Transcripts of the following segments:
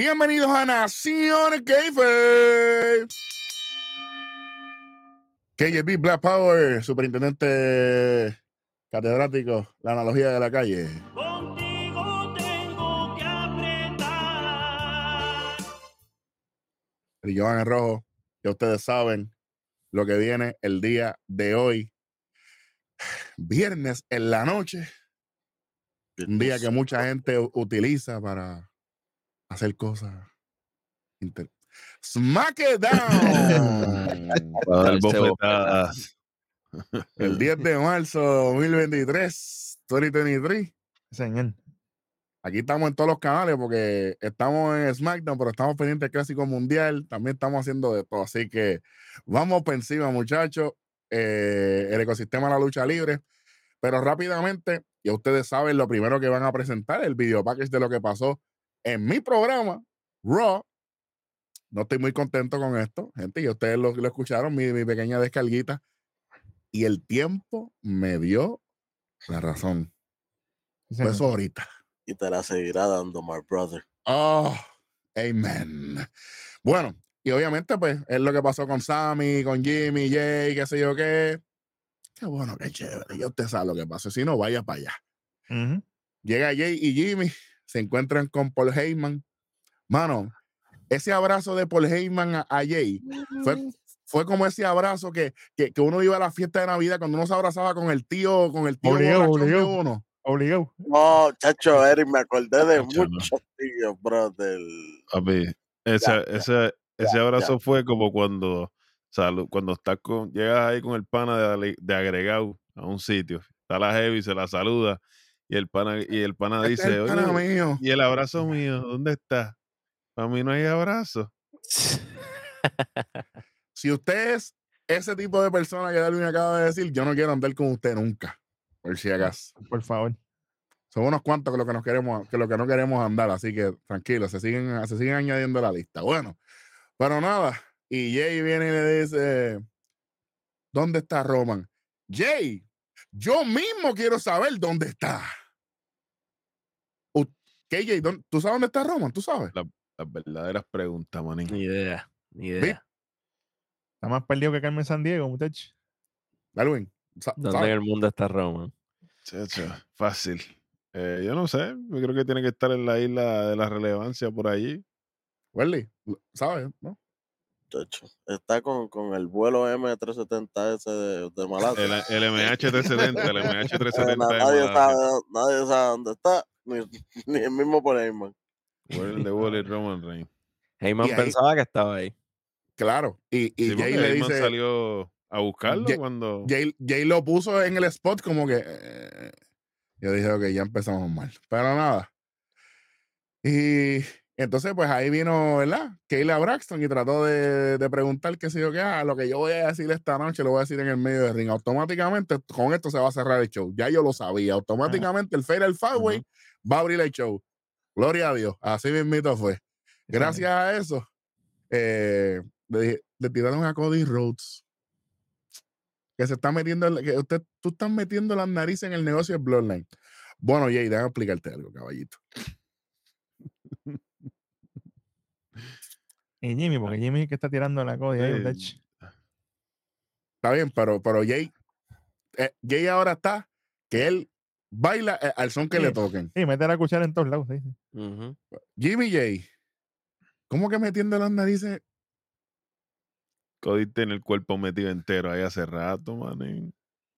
Bienvenidos a Nación Keife. KJB Black Power, superintendente catedrático, la analogía de la calle. Contigo tengo que apretar. Y Joan en rojo, ya ustedes saben lo que viene el día de hoy. Viernes en la noche, un día que mucha gente utiliza para hacer cosas. inter- Smack it down. Para dar Darse bofetadas. el 10 de marzo 2023, 2023. Señor. Aquí estamos en todos los canales porque estamos en SmackDown, pero estamos pendientes del Clásico Mundial. También estamos haciendo de todo. Así que vamos por encima, muchachos. Eh, el ecosistema de la lucha libre. Pero rápidamente, ya ustedes saben lo primero que van a presentar, el video package de lo que pasó en mi programa, Raw. No estoy muy contento con esto, gente, y ustedes lo, lo escucharon, mi, mi pequeña descarguita. Y el tiempo me dio la razón. Sí, eso ahorita. Y te la seguirá dando, my brother. Oh, amen. Bueno, y obviamente, pues, es lo que pasó con Sammy, con Jimmy, Jay, qué sé yo qué. Qué bueno, qué chévere. Ya usted sabe lo que pasó. Si no, vaya para allá. Llega Jay y Jimmy, se encuentran con Paul Heyman. Mano, ese abrazo de Paul Heyman a, a Jay fue, fue como ese abrazo que, que, que uno iba a la fiesta de Navidad cuando uno se abrazaba con el tío, con el tío Obligado, de obligado. uno. Obligado. No, chacho, Eric, me acordé de Chacho, muchos tíos, brother. Papi, ese, Ya, ya, ese, ya, abrazo fue como cuando, salu- cuando estás con, llegas ahí con el pana de, de agregado a un sitio, está la heavy, se la saluda y el pana, y el pana Este es dice, el pana oye, mío. y el abrazo mío, ¿dónde está? Para mí no hay abrazo. si usted es ese tipo de persona que Darwin acaba de decir, yo no quiero andar con usted nunca, por si acaso. Por favor. Son unos cuantos que lo que nos queremos, que lo que no queremos andar, así que tranquilo, se siguen, se siguen añadiendo a la lista. Bueno, pero nada, y Jay viene y le dice, ¿dónde está Roman? Jay, yo mismo quiero saber dónde está. ¿Dónde- ¿Tú sabes dónde está Roman? ¿Tú sabes? Las verdaderas preguntas, manín. Ni idea, ni idea. Está más perdido que Carmen San Diego, muchacho. Darwin, ¿Dónde ¿sabes? en el mundo está Roma? Chacho, fácil. Eh, yo no sé, yo creo que tiene que estar en la isla de la relevancia por allí. Welly, ¿sabes? ¿No? Chacho. Está con, con el vuelo M370 ese de, de Malasia. El, el MH370, el Eh, MH370 na- de nadie, sabe, nadie sabe dónde está, ni, el mismo por Heyman. World de Wall y Roman Reigns. Heyman Y ahí- pensaba que estaba ahí. Claro. Y, y Sí, Jay le Heyman dice, salió a buscarlo Jay- cuando. Jay, Jay lo puso en el spot como que. eh, yo dije, ok, ya empezamos mal. Pero nada. Y entonces, pues ahí vino, ¿verdad? Kayla Braxton y trató de, de preguntar qué sé yo qué. Ah, lo que yo voy a decir esta noche lo voy a decir en el medio del ring. Automáticamente, con esto se va a cerrar el show. Ya yo lo sabía. Automáticamente, el Fatal Five va a abrir el show. Gloria a Dios. Así mismito fue. Gracias a eso, eh, le, dije- le tiraron a Cody Rhodes. Que se está metiendo, que usted, tú estás metiendo las narices en el negocio de Bloodline. Bueno, Jay, déjame explicarte algo, caballito. Y Jimmy, porque Jimmy es que está tirando la ahí, Sí. Está bien, pero, pero Jay, eh, Jay ahora está que él baila eh, al son que le toquen. Sí, mete la cuchara en todos lados. sí, sí. Ujú. Jimmy Jay, ¿cómo que metiendo las narices? Cody tiene el cuerpo metido entero ahí hace rato, manín.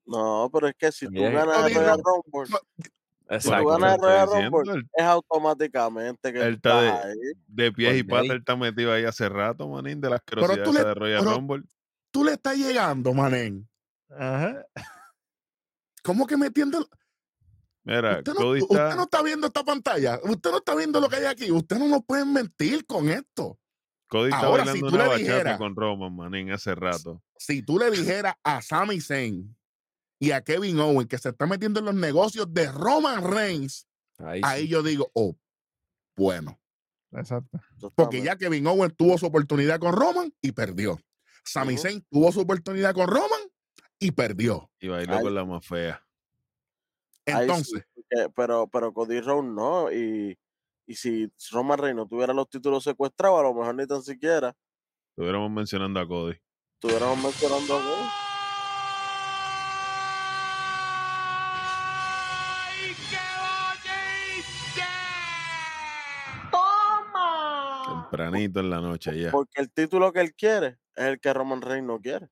No, pero es que si tú ganas el Cody Royal Rumble, no, si tú Exacto. ganas el Royal Rumble, es automáticamente que él está de- ahí. De pies y patas, él está metido ahí hace rato, manín, de las esas de Royal pero- Rumble. Tú le estás llegando, manén. Ajá. ¿Cómo que metiendo? Mira, Usted no, Cody usted está. no está viendo esta pantalla. Usted no está viendo lo que hay aquí. Usted no nos puede mentir con esto. Cody está Ahora, si bailando tú una le bachata dijeras- con Roman, manín, hace rato. si tú le dijeras a Sami Zayn y a Kevin Owen que se está metiendo en los negocios de Roman Reigns, Ahí, ahí sí. yo digo, oh, bueno. Exacto. Porque ya Kevin Owen tuvo su oportunidad con Roman y perdió. Sami. Zayn tuvo su oportunidad con Roman y perdió. Y bailó Ay. con la más fea. Sí, Entonces, porque- pero, pero Cody Rhodes no, y, Y si Roman Reigns no tuviera los títulos secuestrados, a lo mejor ni tan siquiera Estuviéramos mencionando a Cody. estuviéramos mencionando a Cody. ¡Ay, qué! ¡Toma! Tempranito en la noche ya. Porque el título que él quiere es el que Roman Reigns no quiere.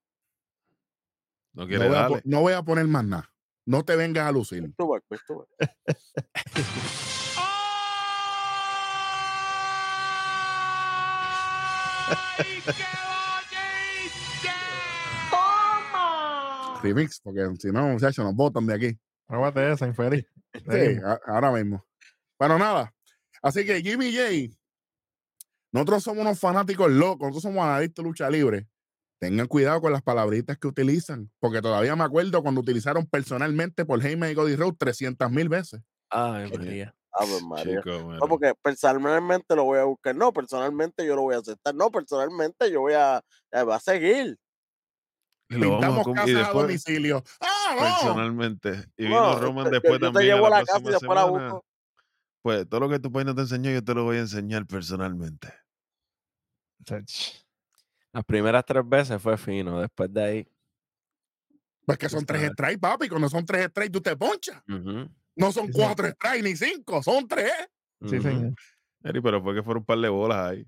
No No quiere a, darle. no voy a poner más nada. No te vengas a lucir. Ves, pues, tú ves. ¡Ay, qué! ¡Toma! Remix, porque si no, muchachos, nos botan de aquí. Pruébate esa, infeliz. Sí, ahora mismo. Bueno, nada. Así que Jimmy J, nosotros somos unos fanáticos locos, nosotros somos analistas de lucha libre. Tengan cuidado con las palabritas que utilizan, porque todavía me acuerdo cuando utilizaron personalmente por Heyman y Cody Rhodes 300 mil veces. Ay, María. Ave María. Chico, mira. No, porque personalmente lo voy a buscar. No, personalmente yo lo voy a aceptar. No, personalmente yo voy a, eh, va a seguir. A Pintamos com- y casas a después, domicilio. ¡Ah, no! personalmente. Y vino No, Roman yo- después yo, te también. llevo a a la, la casa y después la busco. Pues todo lo que tu país no te enseñó, yo te lo voy a enseñar personalmente. Las primeras tres veces fue fino. Después de ahí. Pues que son tres strikes, papi. Cuando son tres strikes, tú te ponchas. No son Sí, sí. cuatro strikes ni cinco, son tres. Sí, señor. Eri, pero fue que fueron un par de bolas ahí.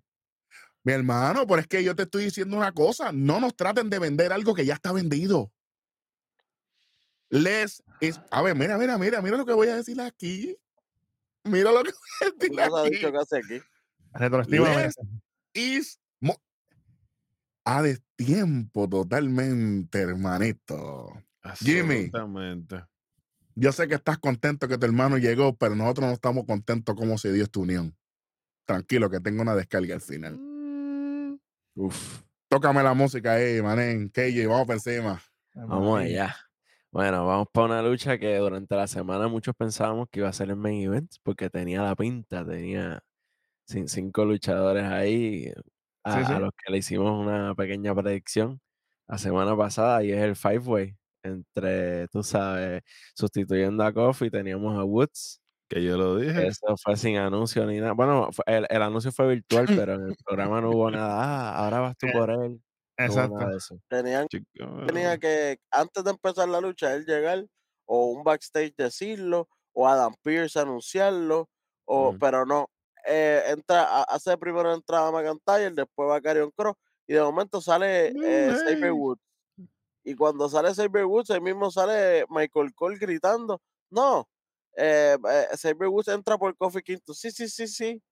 Mi hermano, pero es que yo te estoy diciendo una cosa. No nos traten de vender algo que ya está vendido. Les is- A ver, mira, mira, mira, mira lo que voy a decir aquí. Mira lo que voy a decir aquí. dicho que hace aquí. Les- is a destiempo totalmente, hermanito. Jimmy. Yo sé que estás contento que tu hermano llegó, pero nosotros no estamos contentos cómo se dio esta unión. Tranquilo, que tengo una descarga al final. Mm. Uf. Tócame la música ahí, manen. KJ, vamos por encima. Vamos allá. Bueno, vamos para una lucha que durante la semana muchos pensábamos que iba a ser el main event porque tenía la pinta, tenía cin- cinco luchadores ahí a, Sí, sí. a los que le hicimos una pequeña predicción la semana pasada y es el Five Way entre, tú sabes, sustituyendo a Kofi teníamos a Woods. Que yo lo dije. Eso fue sin anuncio ni nada. Bueno, fue- el, el anuncio fue virtual, pero en el programa no hubo nada. Ah, ahora vas tú Eh, por él. Exacto. Tenían, Chico, tenía que, antes de empezar la lucha, él llegar o un backstage decirlo, o Adam Pierce anunciarlo, o, pero no. Eh, entra, ha- hace primero entrada McIntyre, después va Karrion Cross, y de momento sale eh, Hey. Woods. Y cuando sale Xavier Woods, ahí mismo sale Michael Cole gritando, no, eh, eh, Xavier Woods entra por Kofi Quinto. Sí, sí, sí, sí.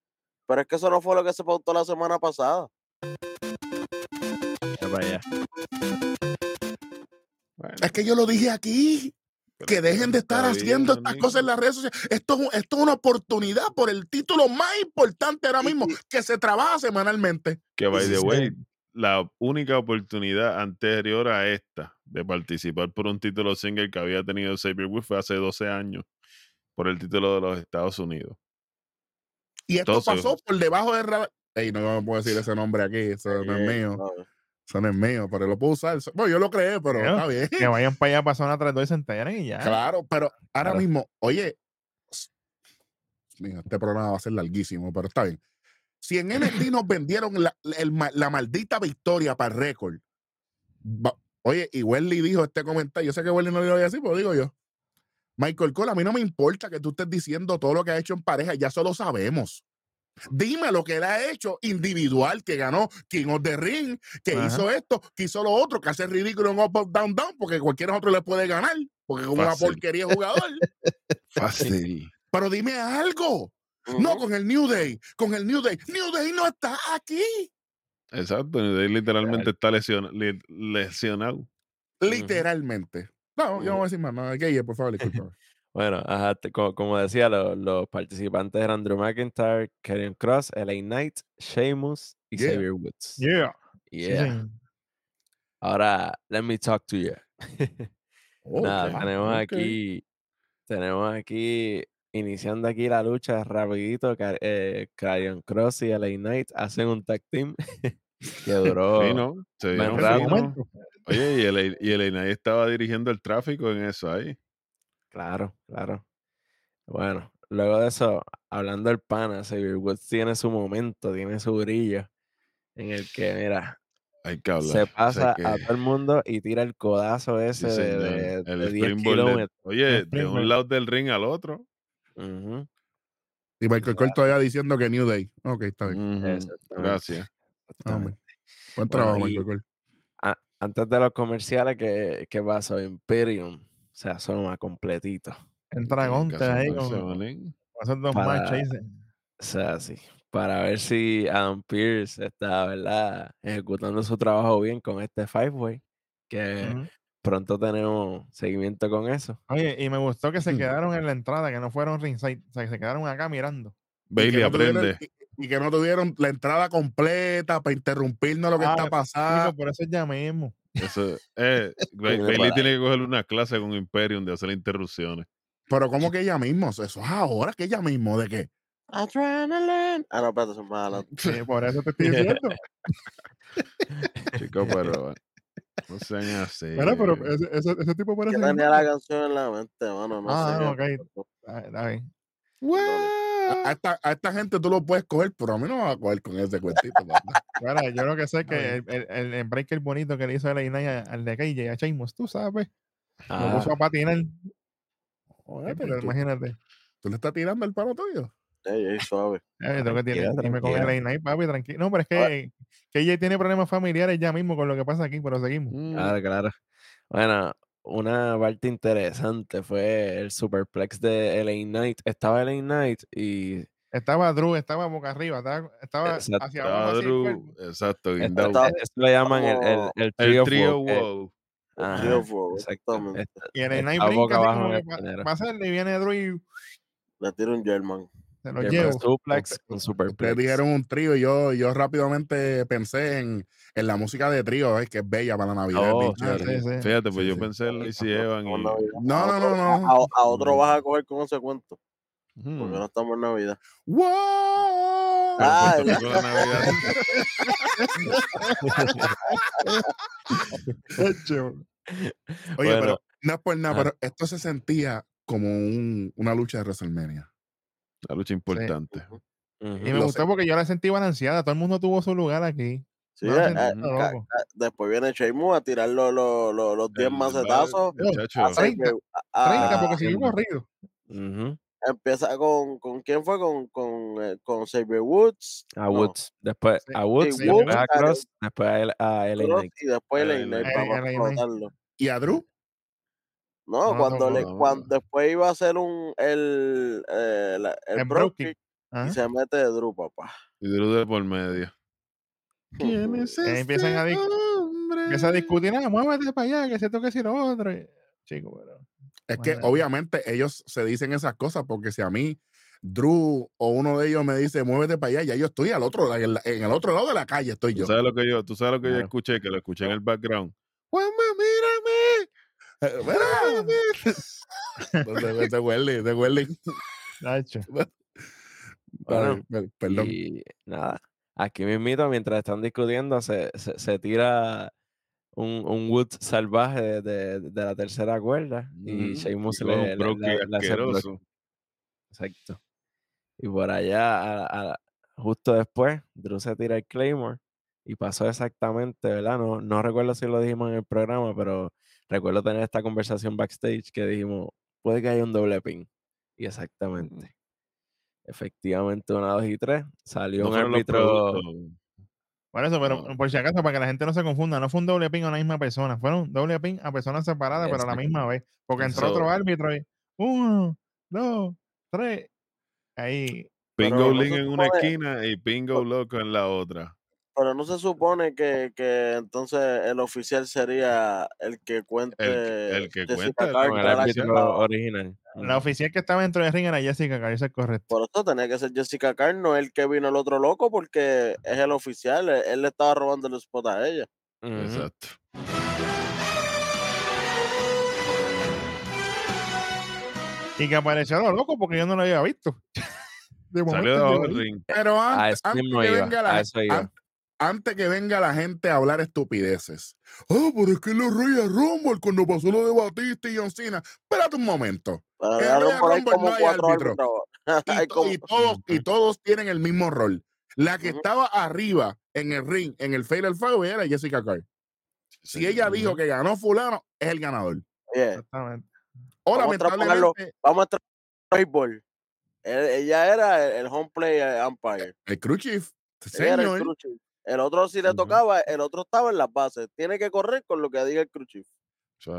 Pero es que eso no fue lo que se pautó la semana pasada. Es que yo lo dije aquí. Que dejen de estar haciendo estas cosas en las redes sociales. Esto, esto es una oportunidad por el título más importante ahora mismo que se trabaja semanalmente. Que by the way, la única oportunidad anterior a esta de participar por un título single que había tenido Xavier Woods fue hace 12 años por el título de los Estados Unidos. Y esto Entonces- pasó por debajo de. Ey, no me puedo decir ese nombre aquí. Eso no es Eh, mío. no, Eso no es mío, pero lo puedo usar. Bueno, yo lo creé, pero Claro. está bien. Que vayan para allá, pasan a 3 y se enteren y ya. Claro, pero ahora Claro. mismo, oye, mira, este programa va a ser larguísimo, pero está bien. Si en NXT nos vendieron la, el la maldita victoria para el récord, va- oye, y Welly dijo este comentario, yo sé que Welly no lo iba a decir, pero digo yo. Michael Cole, a mí no me importa que tú estés diciendo todo lo que ha hecho en pareja, ya eso lo sabemos. Dime lo que él ha hecho individual, que ganó King of the Ring, que Ajá. hizo esto, que hizo lo otro, que hace ridículo en Up, Up, Down, Down, porque cualquier otro le puede ganar, porque es una porquería de jugador. Fácil. Pero dime algo. No con el New Day, con el New Day. New Day no está aquí. Exacto. y de ahí literalmente está lesionado. Literalmente. No, yo no voy a decir más nada. Gaye, por favor, discúlpame. Bueno, ajá, te- co- como, decía, lo- los participantes eran Drew McIntyre, Karrion Cross, LA Knight, Sheamus y Yeah. Xavier Woods. Yeah. Sí, Yeah. Ahora, let me talk to you. Nada, Ok, tenemos aquí, tenemos aquí, iniciando aquí la lucha rapidito, eh, Karrion Cross y LA Knight hacen un tag team que duró Sí, ¿no? Finos. momento. Oye, y el, y el Inay estaba dirigiendo el tráfico en eso ahí. Claro, claro. Bueno, luego de eso, hablando del pana, Xavier Woods tiene su momento, tiene su brillo, en el que, mira, Hay que hablar. se O sea, pasa a todo el mundo y tira el codazo sí, ese de, señor, de, el de 10 springboard de- kilómetros. Oye, de un lado del ring al otro. Ujú, Y Michael Cole todavía diciendo que New Day. Ok, está bien. Ujú, exactamente, Gracias. Ah, exactamente. hombre. Buen Bueno, trabajo, y- Michael Cole. a- antes de los comerciales, ¿qué, qué pasó? Imperium se asoma completito. Entra Gonte ahí con, esos dos se- O sea, sí. Para ver si Adam Pierce está, ¿verdad? Ejecutando su trabajo bien con este Five Way. Que pronto tenemos seguimiento con eso. Oye, y me gustó que se quedaron en la entrada, que no fueron ringside, o sea, que se quedaron acá mirando. Bailey no tuvieron- aprende. y, y que no tuvieron la entrada completa para interrumpirnos lo que Ah, está Chico, pasando. por eso ya mismo. Eso, eh, Bailey tiene que coger una clase con Imperium de hacer interrupciones. Pero ¿cómo que ella mismo? Eso es ahora que ella mismo, ¿de qué? Adrenaline. Ah, no, es más adelante. Sí, por eso te estoy diciendo. Chicos, pero no sean así. Bueno, pero ese, ese, ese tipo Yo parece. tenía la canción en la mente, mano. No Ah, sé. ok. Está bien. A, a esta, a esta gente tú lo puedes coger, pero a mí no me va a coger con ese cuentito. Bueno, yo lo que sé es que el, el, el, el breaker bonito que le hizo el Inay al de KJ, a Sheamus, tú sabes, lo Ah, puso a patinar. Sí, pero tú, imagínate. tú le estás tirando el palo tuyo. Ey, ey, suave. Eh, tengo que tiene, Tranquila, dime con el. Inay, papi, tranquilo. No, pero es Ahora- que KJ tiene problemas familiares ya mismo con lo que pasa aquí, pero seguimos. Mm, Claro, claro. Bueno, una parte interesante fue el superplex de LA Knight. Estaba LA Knight y Estaba Drew, estaba boca arriba, estaba, estaba Exacto. hacia abajo. el Drew, exacto. Estaba- eso lo llaman el, el, el El trio, trío Four, que- wow. ajá, Trio Four, exacto. exactamente. Y el Inay estaba brinca así como en que el y viene Drew y Le tiro un German. Se lo German llevo. suplex Ustedes dijeron un trío y yo, yo rápidamente pensé en, en la música de trío, ay, que es bella para la Navidad. es Oh, Ah, chévere. sí, sí. Fíjate, pues Sí, yo sí. pensé en Evan y. Navidad. No, no, no, no. A, a otro vas a coger con ese cuento. Hmm, Porque no estamos en Navidad. ¡Wow! Ah, Navidad. Oye, Bueno. pero no es por nada, Ajá. pero esto se sentía como un- una lucha de WrestleMania. La lucha importante. Ujú. Y me Lo gustó sé. porque yo la sentí balanceada. Todo el mundo tuvo su lugar aquí. Sí, No la eh, eh, después viene Sheamus a tirar los, los, los, los 10 El- macetazos. Muchacho, a Xavier- 30, a- 30 a- porque siguió corrido. Ujú. empieza con, con quién fue con con, eh, con Xavier Woods A No. Woods, después Sí, a Woods, sí, después Woods, a a- Cross, después a, L- a LA Cross, y después LA para LA Knight. explotarlo. ¿Y a Drew? No, No, cuando no, le no. cuando después iba a hacer un el eh, el, El Kick. Ajá. y se mete de Drew, papá. y Drew de por medio. ¿Quién es Eh, empiezan a este? Empieza a discutir, ah, muévete para allá, que se toque si lo otro. Chico, pero. Es que obviamente ellos se dicen esas cosas porque si a mí Drew o uno de ellos me dice muévete para allá, ya yo estoy al otro en, la- en el otro lado de la calle estoy ¿Tú yo. sabes lo que yo, tú sabes lo que yo escuché, que lo escuché en el background. Juanma, mírame. Mira. Entonces, ese huele, huele. Nacho. Bueno, per- perdón. Y nada, aquí mismito, mientras están discutiendo, se, se, se tira un, un Woods salvaje de, de- de la tercera cuerda y Sheamus y un le, le- le- hace. Exacto. Y por allá, a- a- justo después, Drew se tira el Claymore y pasó exactamente, ¿verdad? No, no recuerdo si lo dijimos en el programa, pero recuerdo tener esta conversación backstage que dijimos, puede que haya un doble pin. Y exactamente. Efectivamente, una, dos y tres. Salió No un árbitro. Por eso, pero No. por si acaso, para que la gente no se confunda, no fue un doble pin a una misma persona, fueron doble pin a personas separadas, pero a la misma vez. Porque entró otro árbitro y uno, dos, tres. Ahí. Pingo Link en una esquina y Pingo Loco en la otra. Pero no se supone que, que entonces el oficial sería el que cuente. el que cuenta, el- el la original. La oficial que estaba dentro del ring era Jessica Carter, eso es correcto. Por eso tenía que ser Jessica Carter, no el que vino el otro loco, porque es el oficial. Él, él le estaba robando el spot a ella. Exacto. Y que apareció lo loco porque yo no lo había visto. De momento. Pero A antes, eso antes que iba. venga la Antes que venga la gente a hablar estupideces. Oh, pero es que los Royal Rumble cuando pasó lo de Batista y John Cena. Espérate un momento. En Royal Rumble no hay árbitro. y, como- todos, y todos tienen el mismo rol. La que estaba arriba en el ring, en el Fatal Five, era Jessica Carr. Si ella dijo que ganó fulano, es el ganador. Oye, Exactamente. O Vamos a vamos a al béisbol. Él- ella era el, el home play eh, umpire. el crew chief, Ella era el señor, crew chief. El otro, si le tocaba, el otro estaba en las bases. Tiene que correr con lo que diga el crew chief.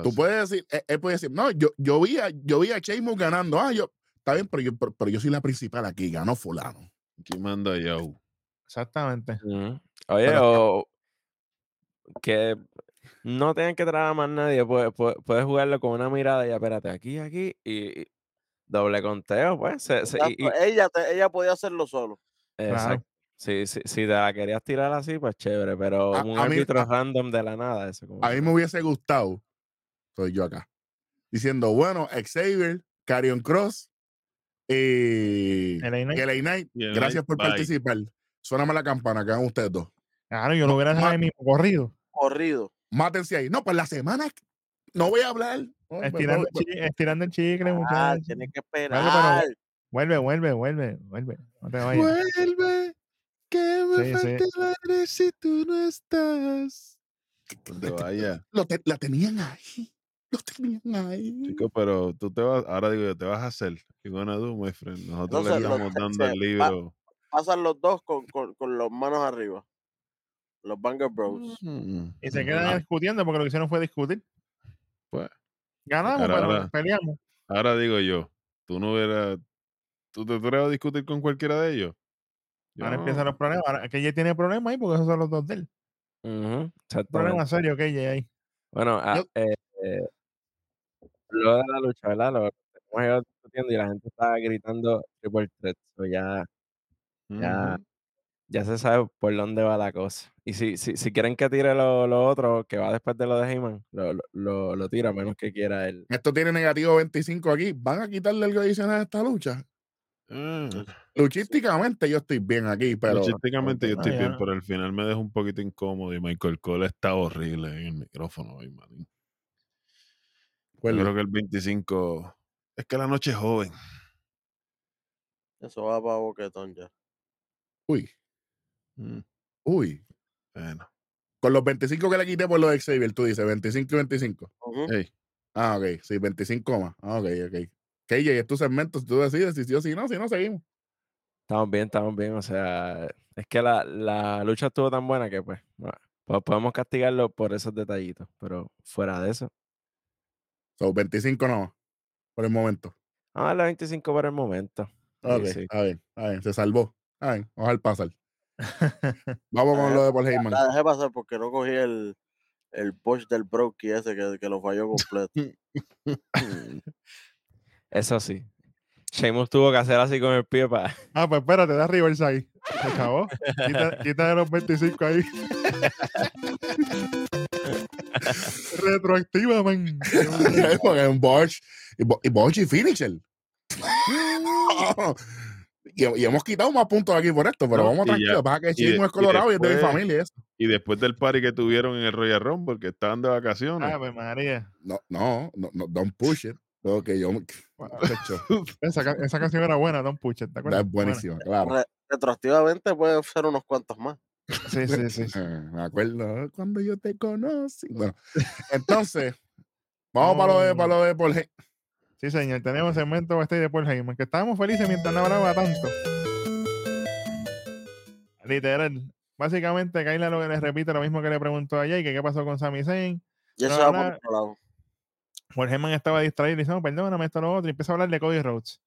tú puedes decir, él, él puede decir, no, yo, yo vi a, yo vi a Sheamus ganando. Ah, yo, está bien, pero yo, pero, pero yo soy la principal aquí, ganó fulano. Aquí manda Yahoo. Exactamente. Oye, Pero- o que no tienen que traer a más nadie, puedes, puedes, jugarlo con una mirada y espérate, aquí, aquí, y, y doble conteo, pues. se- se- y- y- Exacto, ella, te- ella podía hacerlo solo. exacto. Si, si, si te la querías tirar así, pues chévere, pero A- un a árbitro random de la nada, eso como A que mí no. me hubiese gustado, soy yo acá, diciendo, bueno, Xavier, Carion Cross y LA Knight. Gracias por bye. participar. Suéname la campana, que hagan ustedes dos. Claro, yo lo hubiera dejado ahí mismo corrido. Corrido. Mátense ahí. No, pues la semana no voy a hablar. No, Estirando, pues, el chi- estirando el chicle, Ah, muchachos. tienes que pero- esperar. Vuelve, vuelve, vuelve, vuelve. No te vayas. Vuelve, que me Sí, sí. falte el aire si tú no estás. Donde vaya. Lo te- la tenían ahí. Lo tenían ahí. Chico, pero tú te vas, ahora digo yo, te vas a hacer. Y bueno, tú, my friend. Nosotros Entonces, le los- estamos dando el libro. Pasan los dos con, con, con las manos arriba. Los Banger Bros. Mm, Y se mm, quedan ah, discutiendo porque lo que hicieron fue discutir. Pues, Ganamos, Ahora- pero ahora- peleamos. ahora digo yo, tú no hubieras. ¿Tú te atreves a discutir con cualquiera de ellos? Yo Ahora no. empiezan los problemas. Ahora, que ella tiene problemas ahí porque esos son los dos de él. Problema serio que ella ahí. Bueno, ah, Yo- eh, eh, lo de la lucha, ¿verdad? Lo hemos ido discutiendo y la gente estaba gritando triple threat. so ya, ya, ya se sabe por dónde va la cosa. Y si, si, si quieren que tire lo, lo otro, que va después de lo de Heyman, lo, lo, lo, tira, a menos que quiera él. Esto tiene negativo 25 aquí. ¿Van a quitarle algo adicional a esta lucha? Ah, Luchísticamente yo estoy bien aquí, pero Logísticamente yo estoy bien, pero al final me deja un poquito incómodo y Michael Cole está horrible en el micrófono hoy, pues, Yo creo que el 25 es que la noche es joven. Eso va para boquetón ya. uy, Mm, uy. Bueno, Con los 25 que le quité por los Xavier, tú dices 25 y 25. Ujú. hey, Ah, ok, sí, 25 más. Ah, ok, ok. KJ, es tu segmento, si tú decides si sí o si no, si no, seguimos. Estamos bien, estamos bien. O sea, es que la, la lucha estuvo tan buena que, pues, podemos castigarlo por esos detallitos. Pero fuera de eso, So, 25 no por el momento. vamos a darle 25 por el momento. Ok, sí. está bien, está bien, se salvó. A dejar pasar. Vamos con lo de Paul Heyman. La dejé pasar porque no cogí el, el push del Brokey ese que, que lo falló completo. Eso sí. Sheamus tuvo que hacer así con el pie para. ah, pues espérate, da reverse ahí. Se acabó. Quita, quita de los 25 ahí. Retroactiva, man. Porque es un Borch y, Bo- y Borch y Finisher. y, y hemos quitado más puntos aquí por esto, pero No, vamos tranquilos. Pasa que Chismo y es colorado y, es de mi después- familia. y eso. Y después del party que tuvieron en el Royal Rumble, que estaban de vacaciones. Ah, pues María. No, no, no, no, don't push it. Tengo que yo. Esa, ca- esa canción era buena, Don Pucha. ¿te acuerdas? es buenísima, claro. Re- retroactivamente pueden ser unos cuantos más. Sí, sí, sí. sí. Me acuerdo cuando yo te conocí. Bueno, entonces, vamos para lo de, para lo de Paul Heyman. Sí, señor. Tenemos segmento backstage de Paul Heyman, que estábamos felices mientras no hablaba tanto. Literal. Básicamente, Kaila lo que le repite lo mismo que le preguntó a Jay, que qué pasó con Sami Zayn. Y eso No, va por otro lado. Heyman estaba distraído y dice, no, perdóname, esto lo otro, y empieza a hablar de Cody Rhodes.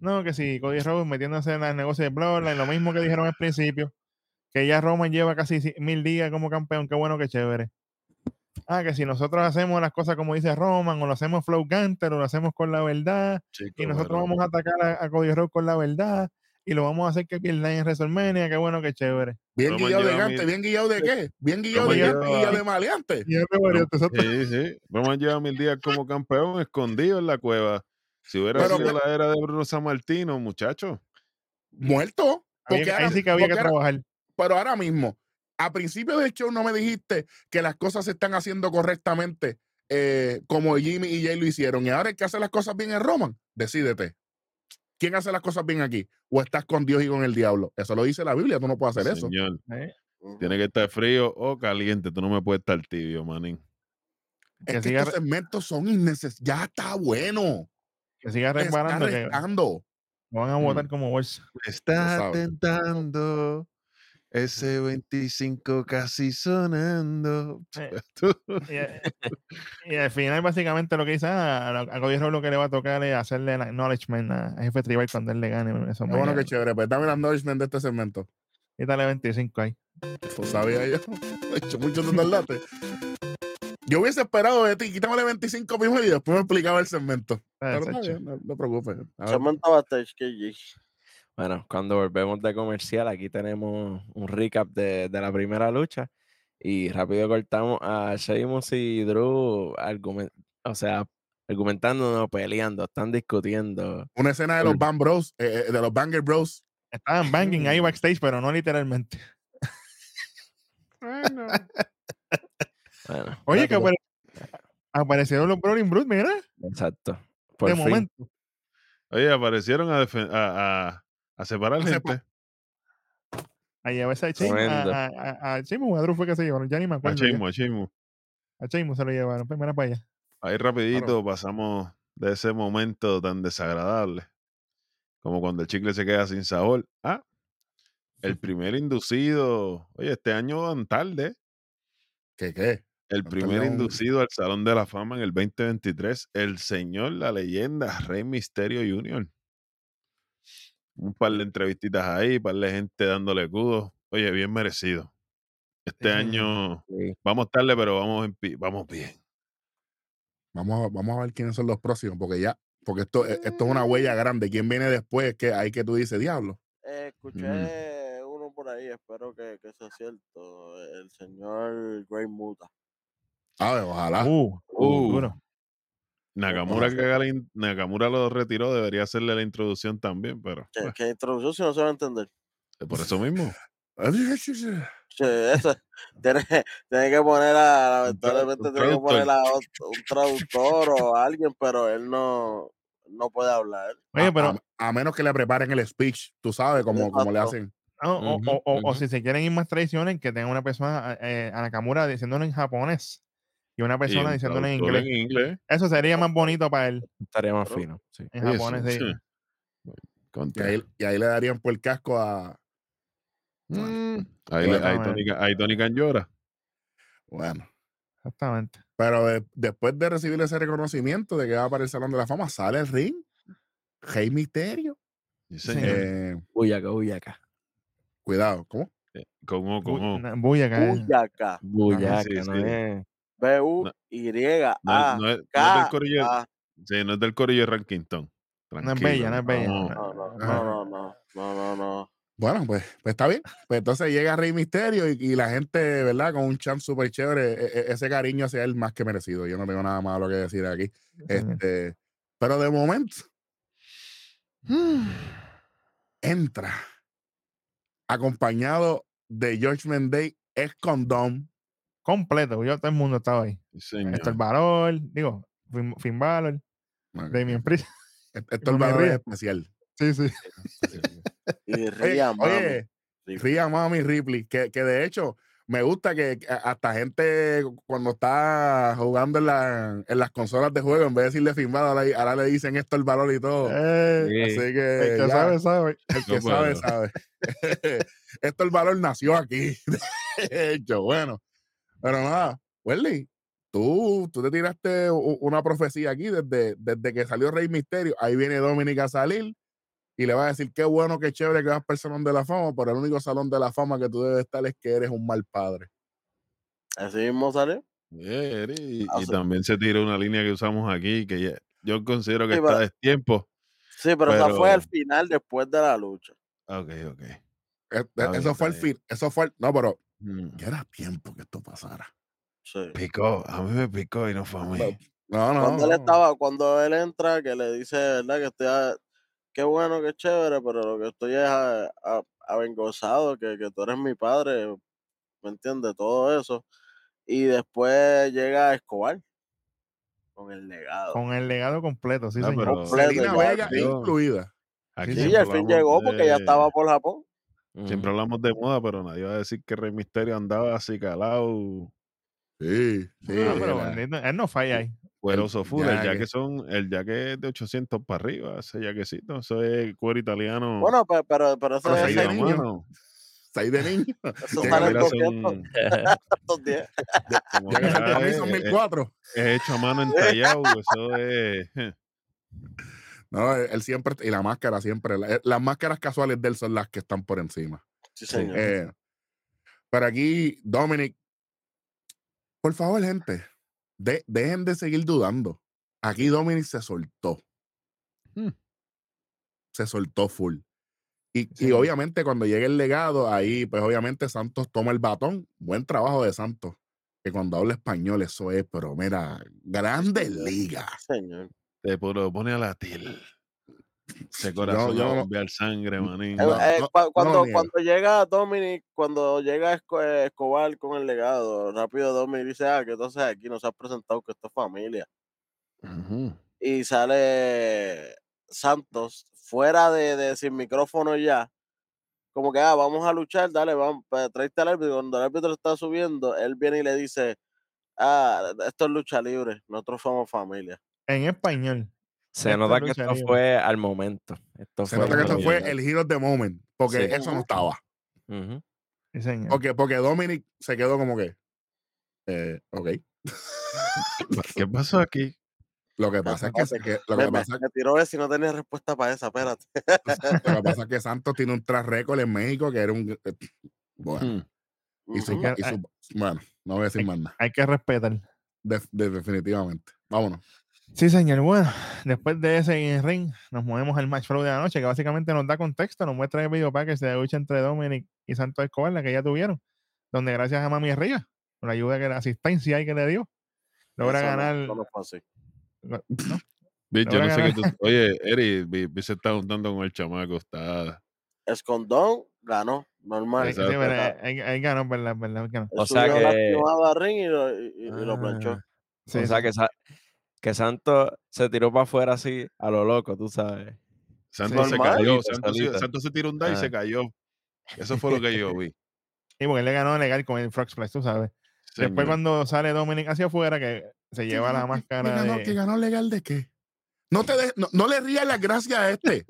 No, que si Cody Rhodes metiéndose en el negocio de Bloodline, lo mismo que dijeron al principio, que ya Roman lleva casi mil días como campeón, qué bueno, qué chévere. Ah, que si nosotros hacemos las cosas como dice Roman, o lo hacemos Flow Gunter, o lo hacemos con la verdad, Chico, y nosotros vamos a atacar a, a Cody Rhodes con la verdad, y lo vamos a hacer que pierda en WrestleMania, qué bueno, qué chévere. Bien guillado de gante, mil- bien guillado de qué? Bien guillado de gante, de maleante. Sí, sí. Roman lleva mil días como campeón escondido en la cueva. Si hubiera Pero sido la era de Bruno Sammartino, muchacho. Muerto. Porque ahí ahora- sí que había que ahora- trabajar. pero ahora mismo, a principio del show no me dijiste que las cosas se están haciendo correctamente eh, como Jimmy y Jay lo hicieron. Y ahora el que hace las cosas bien es Roman. Decídete. ¿Quién hace las cosas bien aquí? ¿O estás con Dios y con el diablo? Eso lo dice la Biblia, tú no puedes hacer eso. Señor, ¿eh? Tiene que estar frío o caliente. Tú no me puedes estar tibio, manín. Es que siga estos re- segmentos son innecesarios. Ya está bueno. Que siga Me está reparando que van a Mm. votar como bolsa. Me está tentando ese 25 casi sonando. Eh, Y, eh, y al final, básicamente, lo que dice ah, a, a Cody lo que le va a tocar es hacerle el acknowledgement a, Jefe Tribal cuando él le gane. Eso Qué bueno, que chévere. Pues dame el acknowledgement de este segmento. Quítale 25 ahí. Lo sabía yo. He hecho mucho de. Yo hubiese esperado de ti, quítamele 25 mismo y después me explicaba el segmento. Pero Sacho. bien, no, no te preocupes. Segmento backstage, KG. Bueno, cuando volvemos de comercial, aquí tenemos un recap de, de la primera lucha. Y rápido cortamos a Sheamus y Drew argumen- o sea, argumentando, no peleando, están discutiendo. Una escena de los Bang Bros, eh, eh, de los Banger Bros. Estaban banging ahí backstage, pero no literalmente. Bueno, Oye, que apare- aparecieron los Brawling Brutes, mira, exacto. Por de fin. momento. Oye, aparecieron a, defen- a, a, a separar A sepa- gente. A llevarse a. Tremendo. A, a, a, a a Drew fue que se llevaron. Ya ni me A acuerdo. ya. Chimo, a Chimo. A Sheamus se lo llevaron. Pues mira para allá. Ahí rapidito pasamos de ese momento tan desagradable como cuando el chicle se queda sin sabor. Ah, el primer inducido. Oye, este año van tarde. ¿Qué qué? El primer inducido al Salón de la Fama en el 2023, el señor, la leyenda, Rey Misterio Jr. Un par de entrevistitas ahí, par de gente dándole kudos. Oye, bien merecido. Este Sí, señor. año Sí. vamos tarde, pero vamos, en vamos bien. Vamos a, vamos a ver quiénes son los próximos, porque ya, porque esto, eh, esto es una huella grande. ¿Quién viene después? Que hay que tú dices, diablo. Eh, escuché uno por ahí, espero que, que sea cierto. El señor Grey Muta. A ver, ojalá. Uh, Uh, duro. Nakamura, que haga la in- Nakamura lo retiró, debería hacerle la introducción también, pero Que, bueno, que introducción si no se va a entender. por eso mismo. Sí, eso, tiene, tiene que poner a, lamentablemente un tiene que poner traductor. a un traductor o alguien, pero él no, no puede hablar. Oye, a, pero a- a menos que le preparen el speech, tú sabes, como, como le hacen. No, o- Ujú, o, o- o ujú. si se quieren ir más tradiciones, que tenga una persona, eh, a Nakamura diciéndolo en japonés y una persona un diciéndolo en inglés. en inglés. Eso sería más bonito para él Estaría más Claro. fino. Sí. en Oye, japonés. sí. Y ahí, y ahí le darían por el casco a. Mm, ahí, le- ahí. Tony, ahí Tony Khan llora. Bueno. Exactamente. Pero de- después de recibir ese reconocimiento de que va para el Salón de la Fama, sale el ring. Rey Misterio. Sí. Eh, Uy, acá, uy, acá. cuidado, ¿cómo? Eh, Como, Bu- como. na- Bulla acá. eh. Buyaca. Buyaca, sí, no sí. es. B-U-Y-A. No, no es, no es del corillo, sí, no es del corillo de Rankington. No es bella, no es bella. no. No, no, no, no, no, no, no, no. Bueno, pues, pues está bien. Pues entonces llega Rey Misterio y, y la gente, ¿verdad? Con un champ súper chévere. e- e- ese cariño hacia él más que merecido. Yo no tengo nada malo que decir aquí. Este, pero de momento entra acompañado de George Day ex condom. Completo. Yo, todo el mundo estaba ahí. Sí, señor. Esto el Valor, digo, Finn, Finn Balor, Damien Priest. Es el me valor rías. especial. Sí, sí. Y Ría, mami. oye. Ría Mami Ripley, que, que de hecho me gusta que que hasta gente cuando está jugando en, la- en las consolas de juego, en vez de decirle firmado, ahora, ahora le dicen esto el valor y todo. Eh, Sí. Así el que, que ya, sabe, sabe. el que No sabe, sabe. esto el valor nació aquí. De hecho, bueno. Pero nada, Welly, tú, tú te tiraste una profecía aquí desde, desde que salió Rey Misterio. Ahí viene Dominica a salir y le va a decir qué bueno, qué chévere que vas para el Salón de la Fama, pero el único Salón de la Fama que tú debes estar es que eres un mal padre. Así mismo. Yeah, y, Ah, y sí. también se tira una línea que usamos aquí, que ya- yo considero que Sí, está de tiempo. Sí, pero, esa fue al final después de la lucha. Ok, ok. Eso fue el fin, eso fue el, no, pero Mm, ya era tiempo que esto pasara. Sí. Picó, a mí me picó y no fue a mí. No, no, cuando él estaba, cuando él entra, que le dice, ¿verdad? Que estoy, a- qué bueno, qué chévere, pero lo que estoy es a- a- avergonzado, que, que tú eres mi padre, ¿me entiendes? Todo eso. Y después llega Escobar con el legado. Con el legado completo, sí, señor. pero- Completo, Selena Vega incluida. Aquí Sí, al fin llegó porque ya estaba por Japón. Siempre Ujú. hablamos de moda, pero nadie va a decir que Rey Misterio andaba así calado, Sí, sí. No, pero bendito, él no falla ahí. cueroso full. El jaque. jaque son, el jaque es de 800 para arriba, ese jaquecito, eso es cuero italiano. Bueno, pe- pero, pero Pero ahí traído de a niño. mano. Seis de niño. eso sale en mira, 200, son- 210. como Ya que que el es, son es- 1004. es hecho a mano entallado, eso es. No, él él siempre, y la máscara siempre, la- las máscaras casuales de él son las que están por encima. Sí, señor. Eh, pero aquí, Dominic, por favor, gente, de- dejen de seguir dudando. Aquí Dominic se soltó. Hmm. Se soltó full. Y, y obviamente cuando llegue el legado, ahí pues obviamente Santos toma el batón. Buen trabajo de Santos. Que cuando habla español eso es, pero mira, grandes ligas. señor. Te lo pone a latir. Ese Yo- corazón yo a no- bombear sangre, manín. Eh, No, eh, cuando, cuando llega Dominic, cuando llega Esco- eh, Escobar con el legado, rápido Dominic dice, ah, que entonces aquí no se ha presentado que esto es familia. Y sale Santos fuera de, de sin micrófono ya. Como que, ah, vamos a luchar, dale, vamos, pues, tráete al árbitro. Cuando el árbitro está subiendo, él viene y le dice, ah, esto es lucha libre, nosotros somos familia. En español. Se Esto nota que esto libre. fue al momento. Esto Se fue nota que esto fue el hero de moment. Porque Sí. eso no estaba. Sí, señor. Porque, porque Dominic se quedó como que. eh, ok. ¿Qué pasó aquí? Lo que pasa es que, se que- lo, Me, que me- pasa, me tiró ese y no tenía respuesta para esa, espérate. lo que pasa es que Santos tiene un track record en México que era un. eh, Bueno, y su, Ujú. y su- bueno, no voy a decir más nada. Hay que respetar. De- de- definitivamente. Vámonos. Sí, señor. Bueno, después de ese ring, nos movemos al match flow de la noche, que básicamente nos da contexto, nos muestra el video package de la lucha entre Dominic y Santos Escobar, la que ya tuvieron, donde gracias a Mami Ría, por la ayuda que la asistencia ahí que le dio, logra Eso no- ganar. eso no. ¿no? Bitch, yo Logra no sé tú. Oye, Eri, vi, vi se está juntando con el chamaco. Está. Escondón ganó, normal. Sí, pero él, él ganó, ¿verdad? ¿verdad? Ganó. O sea que- ring y lo, y- y- lo planchó. Ah, Sí, o sea sí. que, Sa- que Santos se tiró para afuera así, a lo loco, tú sabes. Santos se normal. cayó. Santos. Santos se tiró un dive y Ah. se cayó. Eso fue lo que yo vi. Sí, porque él le ganó legal con el Frog Splash, tú sabes. Después cuando sale Dominic hacia afuera, que se lleva la ¿Que- que- máscara que ganó, de... que ganó legal de qué? No te de- no, no le rías las gracias a este.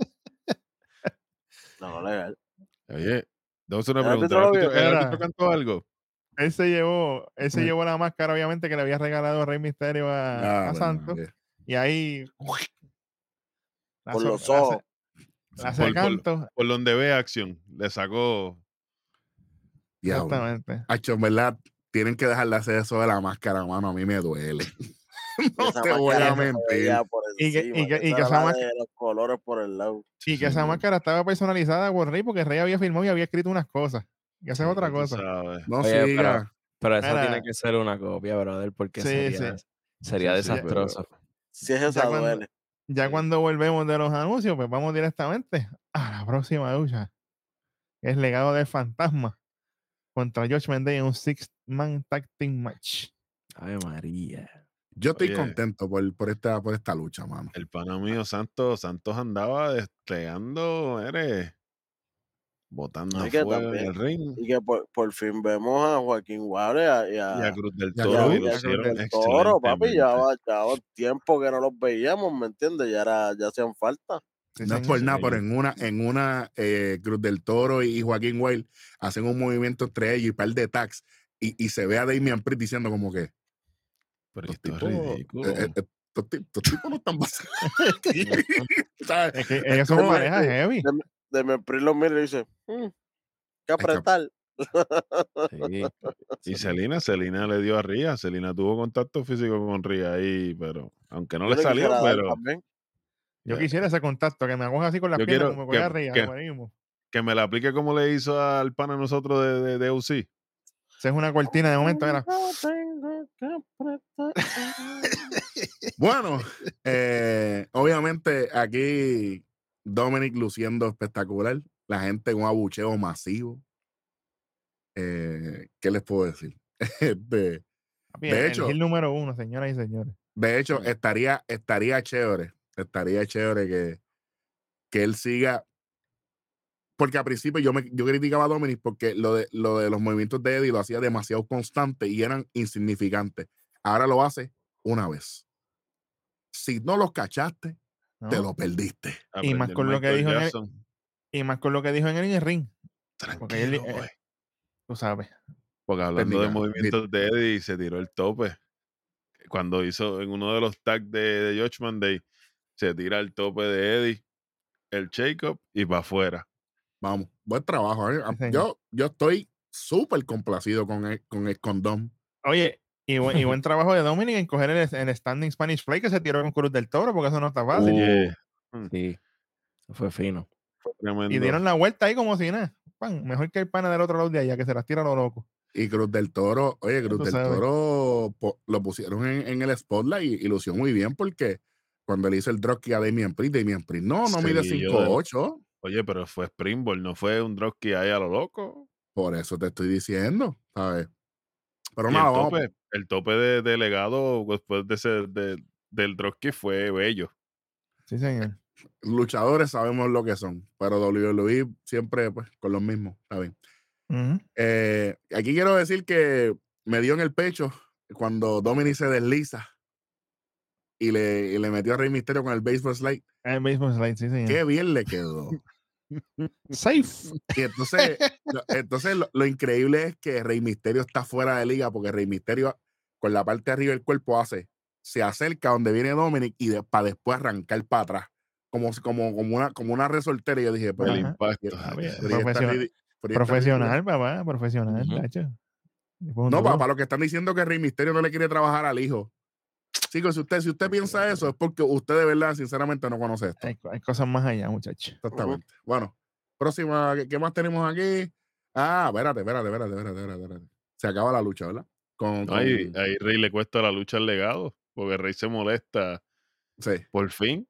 No, legal. Oye, hacer una El pregunta. ¿El árbitro cantó algo? Él se llevó, él se llevó la máscara, obviamente, que le había regalado Rey Misterio a, Ah, a bueno, Santos. bien. Y ahí. Por so- los ojos. La Por- por- hace canto. Por donde ve acción, le sacó. Diablo. Exactamente. Hacho, en verdad, tienen que dejar de hacer eso de la máscara, mano. A mí me duele. no Esa te voy a mentir. Y que- y encima, que- y esa que máscara- de los colores por el lado. Y que esa máscara estaba personalizada por Rey, porque Rey había filmado y había escrito unas cosas. Y esa es otra cosa. No Oye, siga. Pero esa Mira. tiene que ser una copia, brother, porque Sí, sería, sí. sería Sí, sí, desastroso. Si es esa cuando- duele. Ya cuando volvemos de los anuncios, pues vamos directamente a la próxima lucha. que Es legado del fantasma contra George Mendez en un six-man tag team match. Ay, María. Yo estoy Oye. contento por, por, esta, por esta lucha, mano. El pana mío Santos, Santos andaba desplegando, eres botando No, y que fuego en también- el ring. Y que por, por fin vemos a Joaquín Guare y a, y a- Y a Cruz del y a Toro Cruz y lo del Toro, papi. Ya va, ya va tiempo que no los veíamos, ¿me entiendes? Ya, era, ya hacían falta. Sí, No es por nada, sí. pero en una, en una eh, Cruz del Toro y Joaquín Wild hacen un movimiento entre ellos y par de tags y, y se ve a Damian Priest diciendo como que Pero estos esto es tipos, ridículo. eh, eh, estos, ti- estos tipos no están pasando. ¿Sabes? Es que ellos son pareja que- heavy. De mi PRI lo mira y dice, "Mm, que apretar. Sí. Y Celina, Celina le dio a Ría. Celina tuvo contacto físico con Ría ahí, pero aunque no Yo le salió, pero. Yo Ya. quisiera ese contacto, que me acoja así con las Yo piernas como que- que arriba, que- mismo. que me la aplique como le hizo al pana nosotros de, de, de UC. Esa es una cortina de momento, era. Bueno, eh, obviamente aquí Dominic luciendo espectacular. La gente con un abucheo masivo. Eh, ¿Qué les puedo decir? Este, De el- hecho- el número uno, señoras y señores. de hecho, estaría, estaría chévere. Estaría chévere que, que él siga. Porque al principio yo, me, yo criticaba a Dominic porque lo de, lo de los movimientos de Eddie lo hacía demasiado constante y eran insignificantes. Ahora lo hace una vez. Si no los cachaste, te lo perdiste. Y más con lo que dijo en el-. Y más con lo que dijo en el, ring, porque él, Tranquilo, eh, güey. tú sabes. Porque hablando de movimientos de Eddie, se tiró el tope. Cuando hizo en uno de los tags de, de Judgment Day, se tira el tope de Eddie, el shake-up y para afuera. Vamos, buen trabajo. ¿eh? Sí, señor. Yo, yo estoy súper complacido con el, con el condón. Oye, y buen, y buen trabajo de Dominic en coger el, el Standing Spanish Fly que se tiró con Cruz del Toro, porque eso no está fácil. Oye, Sí, fue fino. tremendo. y dieron la vuelta ahí como si nada. Pan, mejor que el pana del otro lado de allá, que se las tira a lo loco. Y Cruz del Toro, oye, Cruz del sabes. Toro po- lo pusieron en, en el spotlight y, y lució muy bien porque cuando le hizo el dropkick a Damian Priest, Damian Priest, no, no mide Sí, yo de- 5'8". Oye, pero fue Springboard, no fue un dropkick ahí a lo loco. Por eso te estoy diciendo, ¿sabes? Pero nada, el vamos. tope, el tope de, de legado después de ese, de- del dropkick fue bello. Sí, señor. Luchadores sabemos lo que son, pero WWE siempre pues con los mismos, ¿saben? Ujú. Eh, aquí quiero decir que me dio en el pecho cuando Dominic se desliza y le, y le metió a Rey Misterio con el baseball slide. El baseball slide, sí, señor. Qué bien le quedó. Safe. Y entonces, lo, entonces lo, lo increíble es que Rey Misterio está fuera de liga porque Rey Misterio con la parte de arriba del cuerpo hace, se acerca donde viene Dominic y para después arrancar para atrás. Como, como, como, una, como una resortera. Y yo dije, pero, El impacto. Profesional- Profesional, papá, profesional, No, duro. para los que están diciendo que Rey Misterio no le quiere trabajar al hijo. Chicos, si usted, si usted piensa eso, es porque usted de verdad, sinceramente, no conoce esto. Hay, hay cosas más allá, muchachos. Exactamente. Bueno, próxima, ¿qué, qué más tenemos aquí? Ah, espérate, espérate, espérate, espérate, espérate, espérate. Se acaba la lucha, ¿verdad? Con, ahí, ahí Rey le cuesta la lucha al legado, porque Rey se molesta sí. por fin.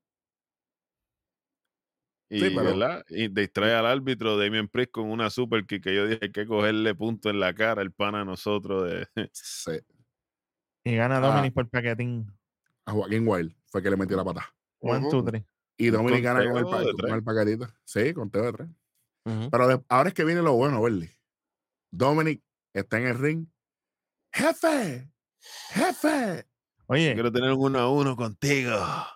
Y, Sí, pero- ¿verdad? y distrae al árbitro Damien Priest con una super kick que yo dije hay que cogerle punto en la cara el pana a nosotros de sí. Y gana Ah. Dominic por paquetín. A Joaquín Wild fue que le metió la pata. One, two, three. Y Dominic gana con el, con el paquetito. Sí, conteo de tres. Pero de- ahora es que viene lo bueno, Berly. Dominic está en el ring. ¡Jefe! ¡Jefe! Oye, quiero tener un uno a uno contigo.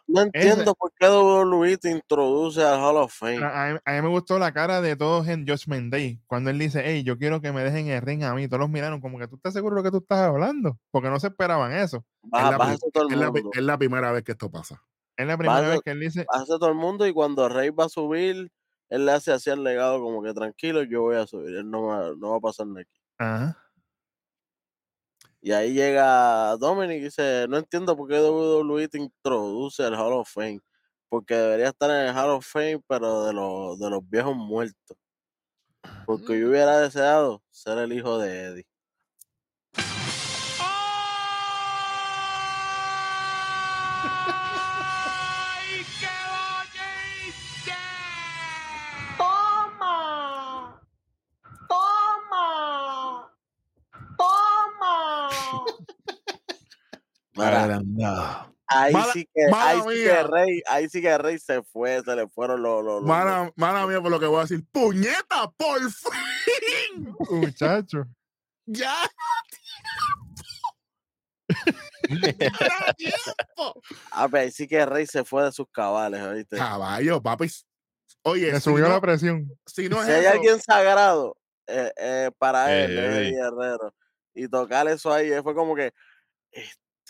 No entiendo por qué WWE te introduce al Hall of Fame. a, a mí- a mí me gustó la cara de todos en Judgment Day. Cuando él dice, hey, yo quiero que me dejen el ring a mí. Todos los miraron como que tú estás seguro de lo que tú estás hablando. Porque no se esperaban eso. Es Baja, la, el es la mundo. es la primera vez que esto pasa. Es la primera vez que él dice, Bájase todo el mundo y cuando Rey va a subir, él le hace así al legado como que tranquilo, yo voy a subir. Él no va, no va a pasar nada aquí. ajá. Y ahí llega Dominic y dice, no entiendo por qué WWE te introduce al Hall of Fame. Porque debería estar en el Hall of Fame, pero de los, de los viejos muertos. Porque yo hubiera deseado ser el hijo de Eddie. ¡Ay, Mira, ahí Mala- sí que, mala ahí sí que. Rey, ahí sí que Rey se fue, se le fueron los, los, los- Mala, mala mía por lo que voy a decir. ¡Puñeta! ¡Por fin! Muchacho. ¡Ya! ¡Ya tiempo! Ah, pero ahí sí que Rey se fue de sus cabales, ¿oíste? Caballo, papi. Oye, si subió no, la presión. si no es si hay eso, alguien sagrado eh, eh, para él. Eddie Guerrero. Y tocar eso ahí eh, fue como que,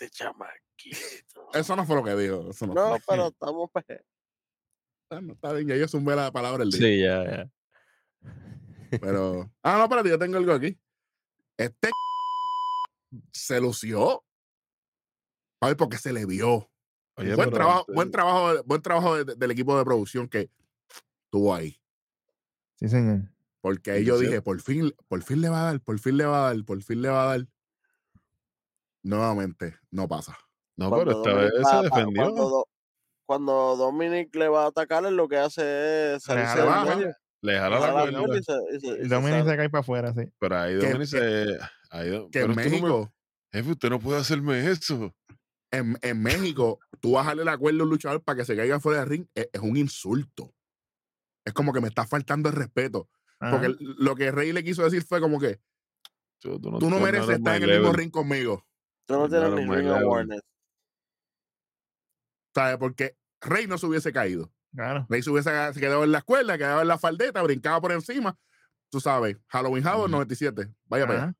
este chamaquito. eso no fue lo que dijo. Eso no, No, fue. pero estamos pe- Ah, no, está bien, ya yo sumé la palabra el día. Sí, ya, ya. Pero. Ah, no, espérate, yo tengo algo aquí. Este se lució. Ay, porque se le vio. Oye, buen trabajo, antes- buen trabajo, buen trabajo de- del equipo de producción que estuvo ahí. Sí, señor. Porque ahí yo dije, por fin, por fin le va a dar, por fin le va a dar, por fin le va a dar. Nuevamente, no pasa. No, pero esta Dominic vez va- se defendió. Cuando, Do- cuando Dominic le va a atacar, lo que hace es salirse jala del Le le jala la cuerda. y se- y se- y se Dominic se cae para afuera, sí. Pero ahí Dominic se. ahí Que pero en tú no me- México, Jefe, usted no puede hacerme eso. en, en México, tú bajarle la cuerda a un luchador para que se caiga fuera del ring es, es un insulto. es como que me está faltando el respeto. Porque Ajá. lo que Rey le quiso decir fue como que Tú, tú no tú mereces estar en el mismo ring conmigo. Tú no No tienes eres ni my ring level. awareness. ¿Sabes? Porque Rey no se hubiese caído. Claro. Rey se hubiese se quedado en la escuela, quedaba en la faldeta, brincaba por encima. Tú sabes, Halloween Havoc Ujú. 97. Vaya para allá.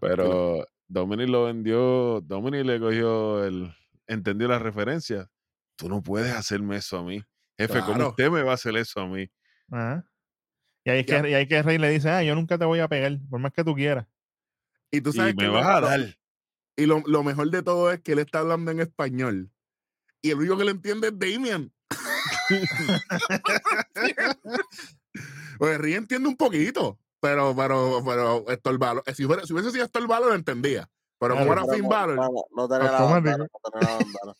Pero Dominic lo vendió, Dominic le cogió el, entendió la referencia. Tú no puedes hacerme eso a mí. Jefe, ¿cómo usted me va a hacer eso a mí? Ajá. Y ahí es que, y ahí que Rey le dice, ah, yo nunca te voy a pegar, por más que tú quieras. Y tú Y sabes me que vas lo- a dar. Y lo, lo mejor de todo es que él está hablando en español. Y el único que le entiende es Damien. pues Rey entiende un poquito, pero, pero, pero Héctor Balor- si, fuera- si hubiese sido Héctor Balor, lo entendía. Pero como era Finn no, Balor, no, tenía la bandana, no tenía la bandana.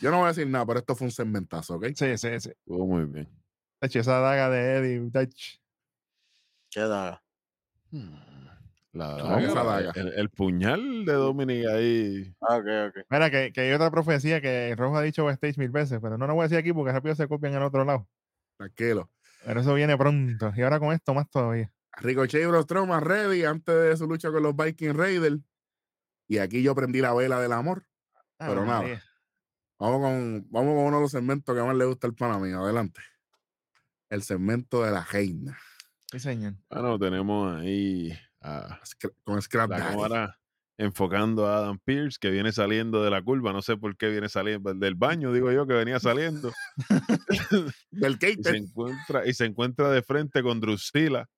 yo no voy a decir nada, pero esto fue un segmentazo, ¿ok? Sí, sí, sí. Estuvo muy bien. Esa daga de Eddie. ¿Qué daga? La ¿Cómo daga, esa la- daga? El, el puñal de Dominic ahí. Ah, ok, ok. Mira, que, que hay otra profecía que Rojo ha dicho backstage mil veces, pero no lo voy a decir aquí porque rápido se copian en otro lado. Tranquilo. Pero eso viene pronto. Y ahora con esto más todavía. Ricochet y Braun Strowman ready antes de su lucha con los Viking Raiders. Y aquí yo prendí la vela del amor. Pero Ave nada. Vamos con, vamos con uno de los segmentos que más le gusta al pana mío. Adelante. El segmento de la reina. Sí, señor. Bueno, tenemos ahí a Scra- Con Scrap la cámara enfocando a Adam Pierce, que viene saliendo de la curva. No sé por qué viene saliendo del baño, digo yo, que venía saliendo. Del y, se encuentra, y se encuentra de frente con Drusila.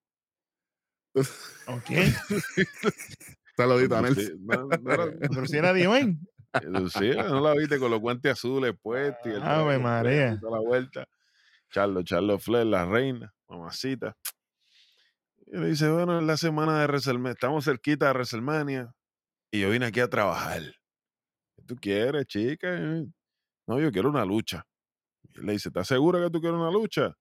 Ok. Saludito a Nelson. Drusi- no, no era- Pero si era Dwayne. Drusila, ¿no la viste con los guantes azules puestos? y el María. y toda la vuelta. Charlo, Charlo Flair, la reina, mamacita. Y le dice, bueno, es la semana de WrestleMania, estamos cerquita de WrestleMania y yo vine aquí a trabajar. ¿Qué tú quieres, chica? No, yo quiero una lucha. Y él le dice, ¿estás segura que tú quieres una lucha?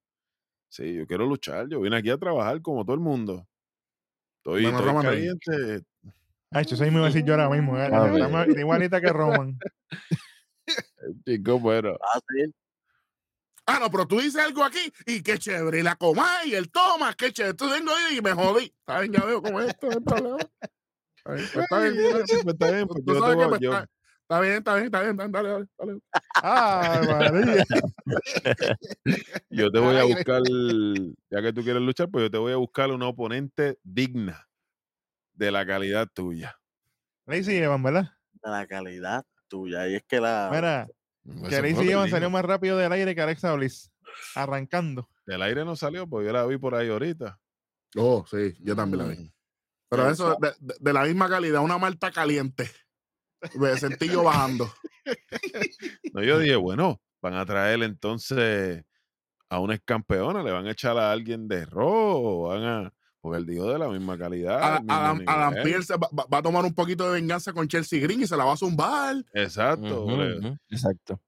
Sí, yo quiero luchar, yo vine aquí a trabajar como todo el mundo. Estoy, Bueno, estoy caliente. Ay, me iba a decir yo ahora mismo. eh, Igualita que Roman. Chico, bueno, Ah, sí. Ah, no, pero tú dices algo aquí y qué chévere. Y la coma y el toma, qué chévere. Tú vengo ahí y me jodí. Está bien, ya veo cómo es esto, no hay problema. Está bien, pues, está bien, está bien. sí, está bien, Tú- sabes que, está, está bien, está bien, está bien. Dale, dale, dale. Ay, María. Yo te voy a buscar, ya que tú quieres luchar, pues yo te voy a buscar una oponente digna de la calidad tuya. Lacey Evans, ¿verdad? De la calidad tuya. Y es que la. Mira, que fue lo Lacey que Evans salió más rápido del aire que Alexa Bliss. Arrancando. Del aire no salió, porque yo la vi por ahí ahorita. Oh, sí, yo también la vi. Mm. Pero eso, de, de- de la misma calidad, una malta caliente. Me sentí yo bajando. No, yo dije, bueno, van a traer entonces a una ex campeona, le van a echar a alguien de rojo, van a. Porque él dijo de la misma calidad. Adam, el mismo Adam, Adam. Pearce va, a tomar un poquito de venganza con Chelsea Green y se la va a zumbar. Exacto. Ujú, Exacto.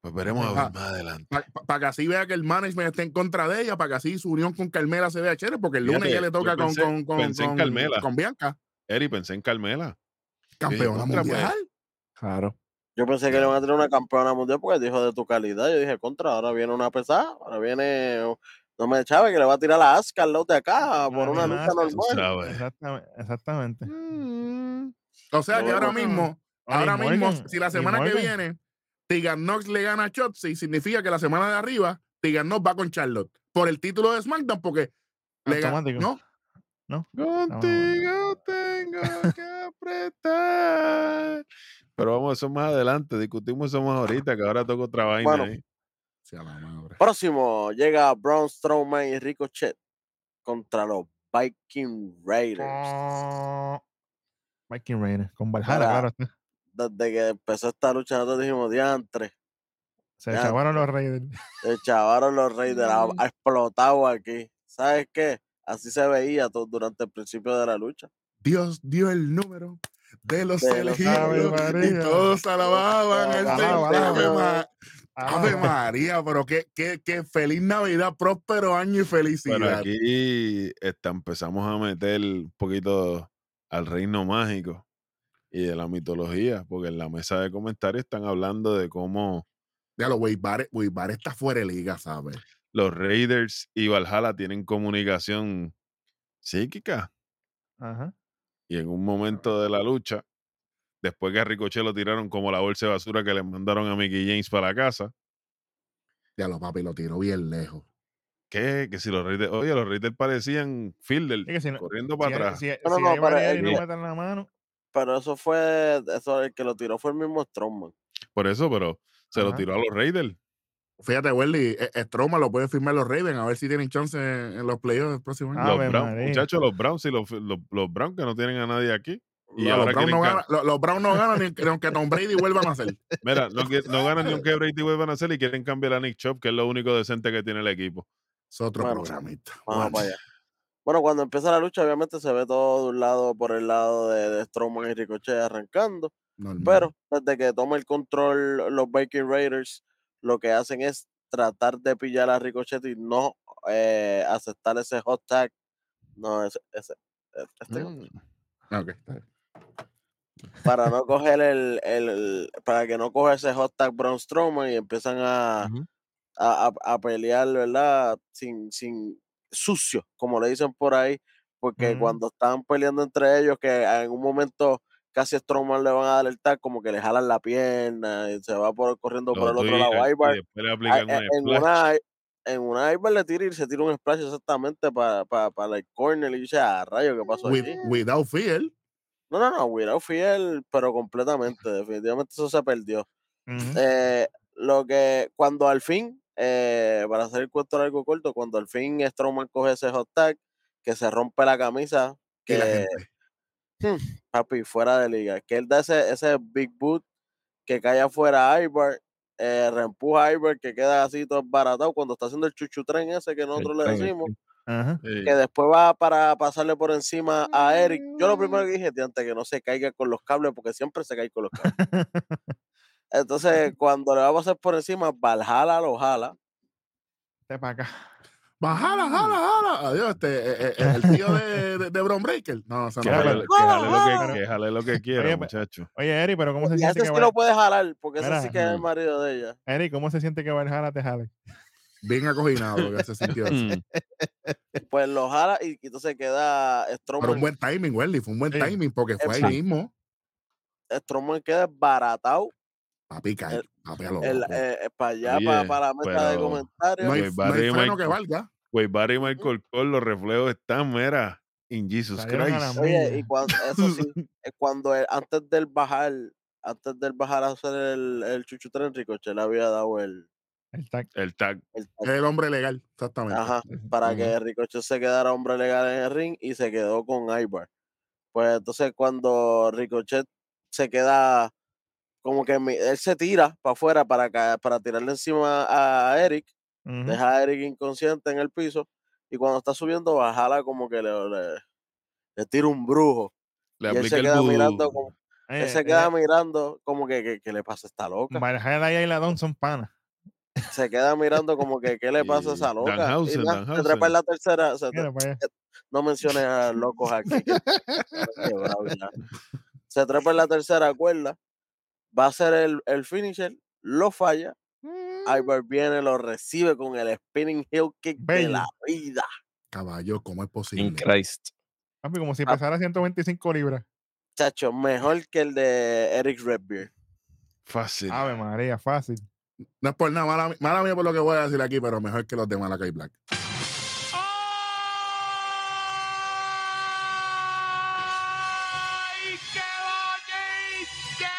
Pues veremos a ver más adelante. Para que así vea que el management está en contra de ella, para que así su unión con Carmela se vea chévere, porque el lunes Fíjate, ya le toca con, pensé- con, con, pensé en con- Carmela. con Bianca, Eri, pensé en Carmela. campeona pues. mundial. Claro. Yo pensé que le iban a tener una campeona mundial porque dijo de tu calidad. Yo dije, contra, ahora viene una pesada. Ahora viene. No me echaba que le va a tirar la Asuka al lado de acá por No, una lucha normal. Exactamente. exactamente. O sea que ahora mismo, ahora mismo, si la semana que viene Knox le gana a Shotzi, significa que la semana de arriba Knox va con Charlotte por el título de SmackDown, porque le. ¿no? ¿No? Contigo tengo que apretar. Pero vamos, eso más adelante. Discutimos eso más ahorita, que ahora toco otra vaina Bueno. ahí. Sí, a la madre. Próximo llega Braun Strowman y Ricochet contra los Viking Raiders. Ah, Viking Raiders. Con Valhalla, claro. Desde que empezó esta lucha, nosotros dijimos, diantre, Se ya, chavaron los Raiders. se chavaron los Raiders, ha, ha explotado aquí. ¿Sabes qué? Así se veía todo durante el principio de la lucha. Dios dio el número de los De elegidos y todos alababan el. Ave Ma- Ave María, pero qué, qué, qué feliz Navidad, próspero año y felicidad. aquí está, empezamos a meter un poquito al reino mágico y de la mitología, porque en la mesa de comentarios están hablando de cómo Ya lo Barrett está fuera de liga, ¿sabes? Los Raiders y Valhalla tienen comunicación psíquica. Ajá. Y en un momento de la lucha, después que a Ricochet lo tiraron como la bolsa de basura que le mandaron a Mickey James para la casa, Ya lo papi lo tiró bien lejos. ¿qué? Que si los Raiders, oye, los Raiders parecían fielder, si no- corriendo Si, para hay- atrás. si, No, no, variedad y no metan la mano. Pero eso fue, eso el que lo tiró fue el mismo Strowman. Por eso, pero se lo tiró a los Raiders. Fíjate, Welly, eh, Strowman lo pueden firmar los Ravens a ver si tienen chance en, en los playoffs el próximo año. Ah, Los Browns, muchachos, los Browns y los, los, los Browns que no tienen a nadie aquí. Y No, ahora los, Browns no ganan, los, los Browns no ganan ni, ni aunque Tom Brady vuelva a nacer. Mira, no, que- no ganan ni un que Brady vuelvan a hacer y quieren cambiar a Nick Chop, que es lo único decente que tiene el equipo. Es otro Bueno, programita. Vamos Bueno, para allá. Bueno, cuando empieza la lucha, obviamente se ve todo de un lado por el lado de, de Strowman y Ricochet arrancando. normal. Pero desde que toma el control los Viking Raiders, lo que hacen es tratar de pillar a Ricochet y no eh, aceptar ese hot tag. No, ese, ese, este, Mm. Ok, está bien. Para no coger el, el- para que no coja ese hot tag Braun Strowman y empiezan a, a, a- a pelear, ¿verdad? Sin, sin sucio, como le dicen por ahí, porque cuando están peleando entre ellos, que en un momento casi a Strowman le van a dar el tag, como que le jalan la pierna y se va por, corriendo por el otro lado. en una en una Ivar le tira y se tira un splash exactamente para para para el corner y dice, ah, rayo, ¿qué pasó With- aquí? without fear. No, no, no, Without Fiel, pero completamente, definitivamente eso se perdió. Eh, lo que cuando al fin, eh, para hacer el cuento largo corto, cuando al fin Strowman coge ese hot tag, que se rompe la camisa, la que gente. papi, fuera de liga, que él da ese, ese big boot que cae afuera a Ivar, eh, reempuja a Ivar, que queda así todo baratado cuando está haciendo el chuchu tren ese que nosotros le tren, decimos, Ajá. Que después va para pasarle por encima a Eric. Yo lo primero que dije, antes que no se caiga con los cables, porque siempre se cae con los cables. Entonces, cuando le va a pasar por encima, Valhalla lo jala. Vete para acá. Bajala, jala, jala. Adiós, este, eh, eh, eh, el tío de, de, de Bron Breaker. No, eso Que no. Jale, que jale lo que, que jale lo que quiera, Oye, muchacho. Oye, Eri, pero ¿cómo se Y siente ese que sí lo Val- puede jalar, porque ese Mira, sí que es el mm. marido de ella. Eri, ¿cómo se siente que Valhalla te jale? Bien acoginado lo que se sintió. eso. Mm. Pues lo jala y entonces queda Pero Strowman. un buen timing, Welly. Fue un buen Sí. timing porque fue ahí Sí. mismo. Strowman queda baratado Papi, cae. El- Papi, a lo el- loco. eh, eh, para allá, Oye, para, para la meta de pero- comentarios. no hay, no hay freno que Michael- valga. Pues Barry y Michael Cole, los reflejos están, mira, in Jesus Salieron Christ. Oye, y cuando, eso sí, cuando él- antes del bajar, antes del bajar a hacer el, el chuchu tren, Ricochet le había dado el, El tag. El tag. el Es el hombre legal, exactamente. Ajá, para que Ricochet se quedara hombre legal en el ring y se quedó con Ivar. Pues entonces cuando Ricochet se queda como que mi- él se tira para afuera para, para tirarle encima a Eric, deja a Eric inconsciente en el piso y cuando está subiendo bajala como que le, le, le tira un brujo. Le y él aplica se el queda mirando como, él se eh, queda mirando como que, que, ¿qué le pasa esta loca? Valhalla y Ailadón son panas. Se queda mirando como que ¿qué le pasa a esa loca? Y Danhausen, nada, se trepa en la tercera, se, Mira para allá. no menciones a locos aquí. Se trepa en la tercera cuerda, va a ser el, el finisher, lo falla, Ivar viene, lo recibe con el spinning heel kick de la vida. Caballo, ¿cómo es In posible? Christ. Papi, como si Ah. pesara 125 libras. Chacho, mejor que el de Eric Redbeard. Fácil. Ave María, fácil. No es por nada, mala, mala mía por lo que voy a decir aquí, pero mejor que los de Malakai Black. ¡Ay, qué bonito!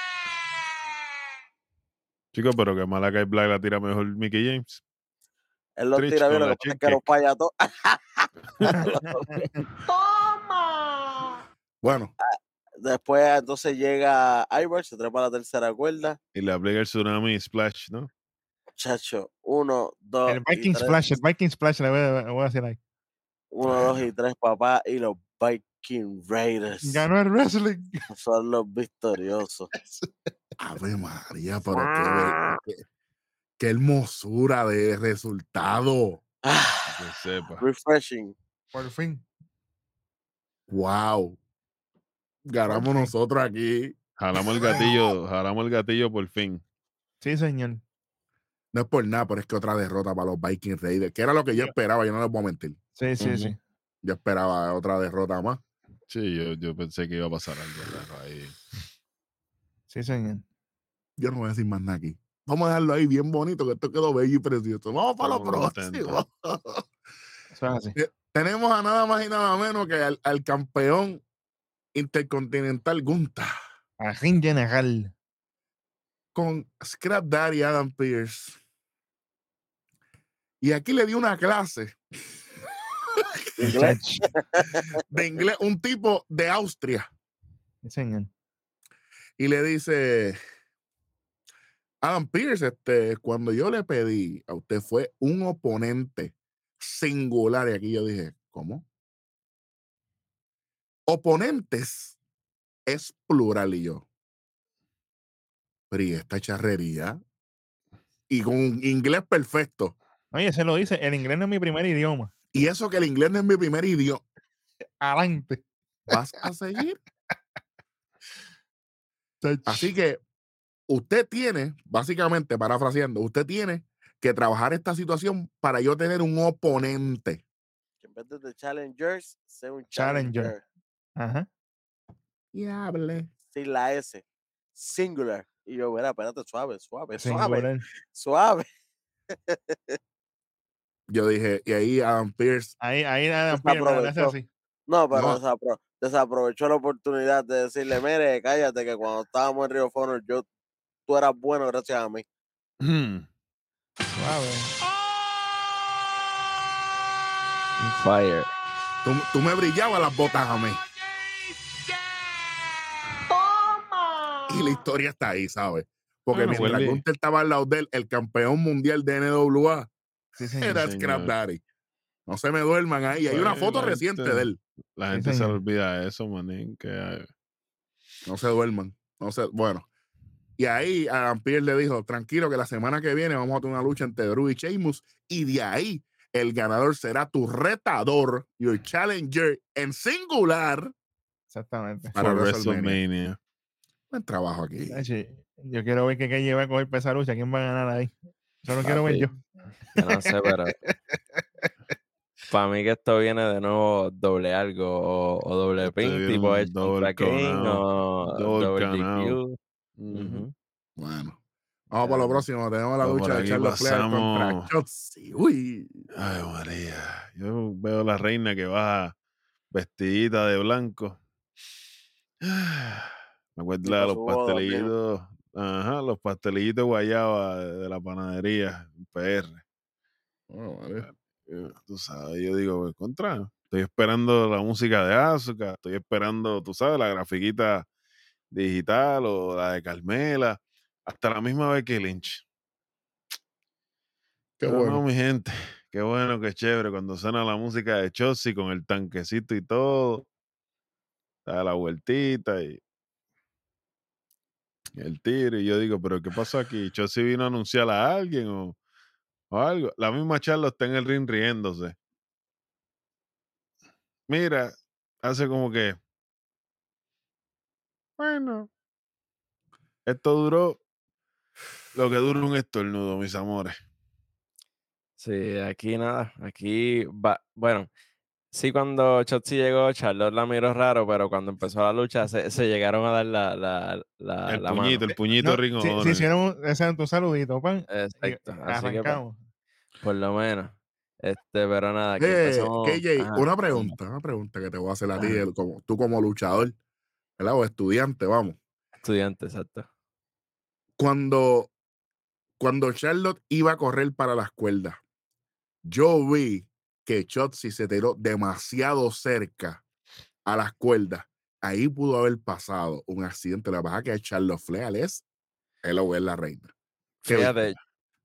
Chicos, pero que Malakai Black la tira mejor Mickey James. Él lo tira bien, lo que pasa es que los payatos. ¡Toma! Bueno, Después entonces llega Ivar, se trepa a la tercera cuerda. Y le aplica el tsunami splash, ¿no? Chacho, uno, dos, El y Viking tres. Splash, el Viking Splash le voy a, le voy a decir ahí. Uno, dos y tres, papá. Y los Viking Raiders Ganó el wrestling. son los victoriosos. Ave María, pero qué, qué, qué hermosura de resultado. Ah, Que sepa. refreshing. Por fin. Wow. Ganamos nosotros aquí. Jalamos el gatillo, jalamos el gatillo por fin. Sí, señor. No es por nada, pero es que otra derrota para los Vikings Raiders, que era lo que yo esperaba, yo no les voy a mentir. Sí, sí, sí. Yo esperaba otra derrota más. Sí, yo, yo pensé que iba a pasar algo ahí. Sí, señor. Yo no voy a decir más nada aquí. Vamos a dejarlo ahí bien bonito, que esto quedó bello y precioso. Vamos para lo Estamos próximo. Eso es así. Tenemos a nada más y nada menos que al, al campeón intercontinental Gunta A Ring General. con Scrap Daddy Adam Pierce. Y aquí le dio una clase Inglés. Muchacho. de inglés, un tipo de Austria. Sí, señor. y le dice, Adam Pierce, este, cuando yo le pedí a usted fue un oponente singular. Y aquí yo dije, ¿cómo? Oponentes es plural y yo. Pero y esta charrería. Y con un inglés perfecto. Oye, se lo dice, el inglés no es mi primer idioma. Y eso que el inglés no es mi primer idioma. Adelante. ¿Vas a seguir? Así que usted tiene, básicamente, parafraseando, usted tiene que trabajar esta situación para yo tener un oponente. Que en vez de Challengers, sea un Challenger. Challenger. Ajá. Y hable. Sin la S. Singular. Y yo, mira, espérate, suave, suave, suave, Singular. suave. Yo dije, y ahí Adam Pierce, Ahí, ahí Adam Pierce. No, pero No. desapro- desaprovechó la oportunidad de decirle, mire, cállate, que cuando estábamos en Rio Honor, yo, tú eras bueno gracias a mí. Suave. Fire. tú, tú me brillabas las botas a mí. Y la historia está ahí, ¿sabes? Porque Bueno, mientras vuelve. Gunther estaba al lado de él, el campeón mundial de NWA Sí, señor. era señor. Scrap Daddy. No se me duerman ahí. Hay una foto la reciente gente- de él. La Sí, gente se le olvida eso, manín. Que No se duerman. No se, bueno. Y ahí Adam Pierce le dijo, tranquilo que la semana que viene vamos a tener una lucha entre Drew y Sheamus y de ahí el ganador será tu retador, your challenger en singular Exactamente. para WrestleMania. WrestleMania. Buen trabajo aquí. Yo quiero ver que, que lleva a coger pesa lucha. ¿Quién va a ganar ahí? Eso lo quiero ver yo. Yo no sé, pero. Para mí que esto viene de nuevo doble algo o, o doble pin, tipo Edge Kane count, o count DQ. Bueno. Vamos para lo Um, próximo. Tenemos la lucha de Charlotte Flair contra. Shotzi. Uy. Ay, María. Yo veo la reina que va vestidita de blanco. Me acuerdo de los pastelitos. Ajá, los pastelitos de guayaba de, la panadería PR. Oh, vale. Eh, Tú sabes, yo digo, pues, contra. Estoy esperando la música de Azuka, estoy esperando, tú sabes, la grafiquita digital o la de Carmela, hasta la misma Becky Lynch. Qué Pero bueno. no, mi gente, qué bueno, qué chévere cuando suena la música de Chossi con el tanquecito y todo. Da la vueltita y el tiro. Y yo digo, pero ¿qué pasó aquí? ¿Chossi vino a anunciar a alguien o, o algo? La misma charla está en el ring riéndose. Mira, hace como que. Bueno. Esto duró lo que dura un estornudo, mis amores. Sí, aquí nada. Aquí va. Bueno, sí, cuando Chotzi llegó, Charlotte la miró raro, pero cuando empezó la lucha se, se llegaron a dar la, la, la, El la mano. puñito, el puñito No, Ring of si, Honor. si hicieron un, tu saludito, pan. y Exacto. Así que, pues, arrancamos. por lo menos. Este, pero nada, aquí Eh, empezamos. KJ, ajá, una pregunta, una pregunta que te voy a hacer a ti, el- como, tú como luchador, ¿verdad? O estudiante, vamos. Estudiante, exacto. Cuando, cuando Charlotte iba a correr para las cuerdas, yo vi que Shotzi se tiró demasiado cerca a las cuerdas. Ahí pudo haber pasado un accidente. La baja que Charlotte Flair es, él es la reina. Fíjate,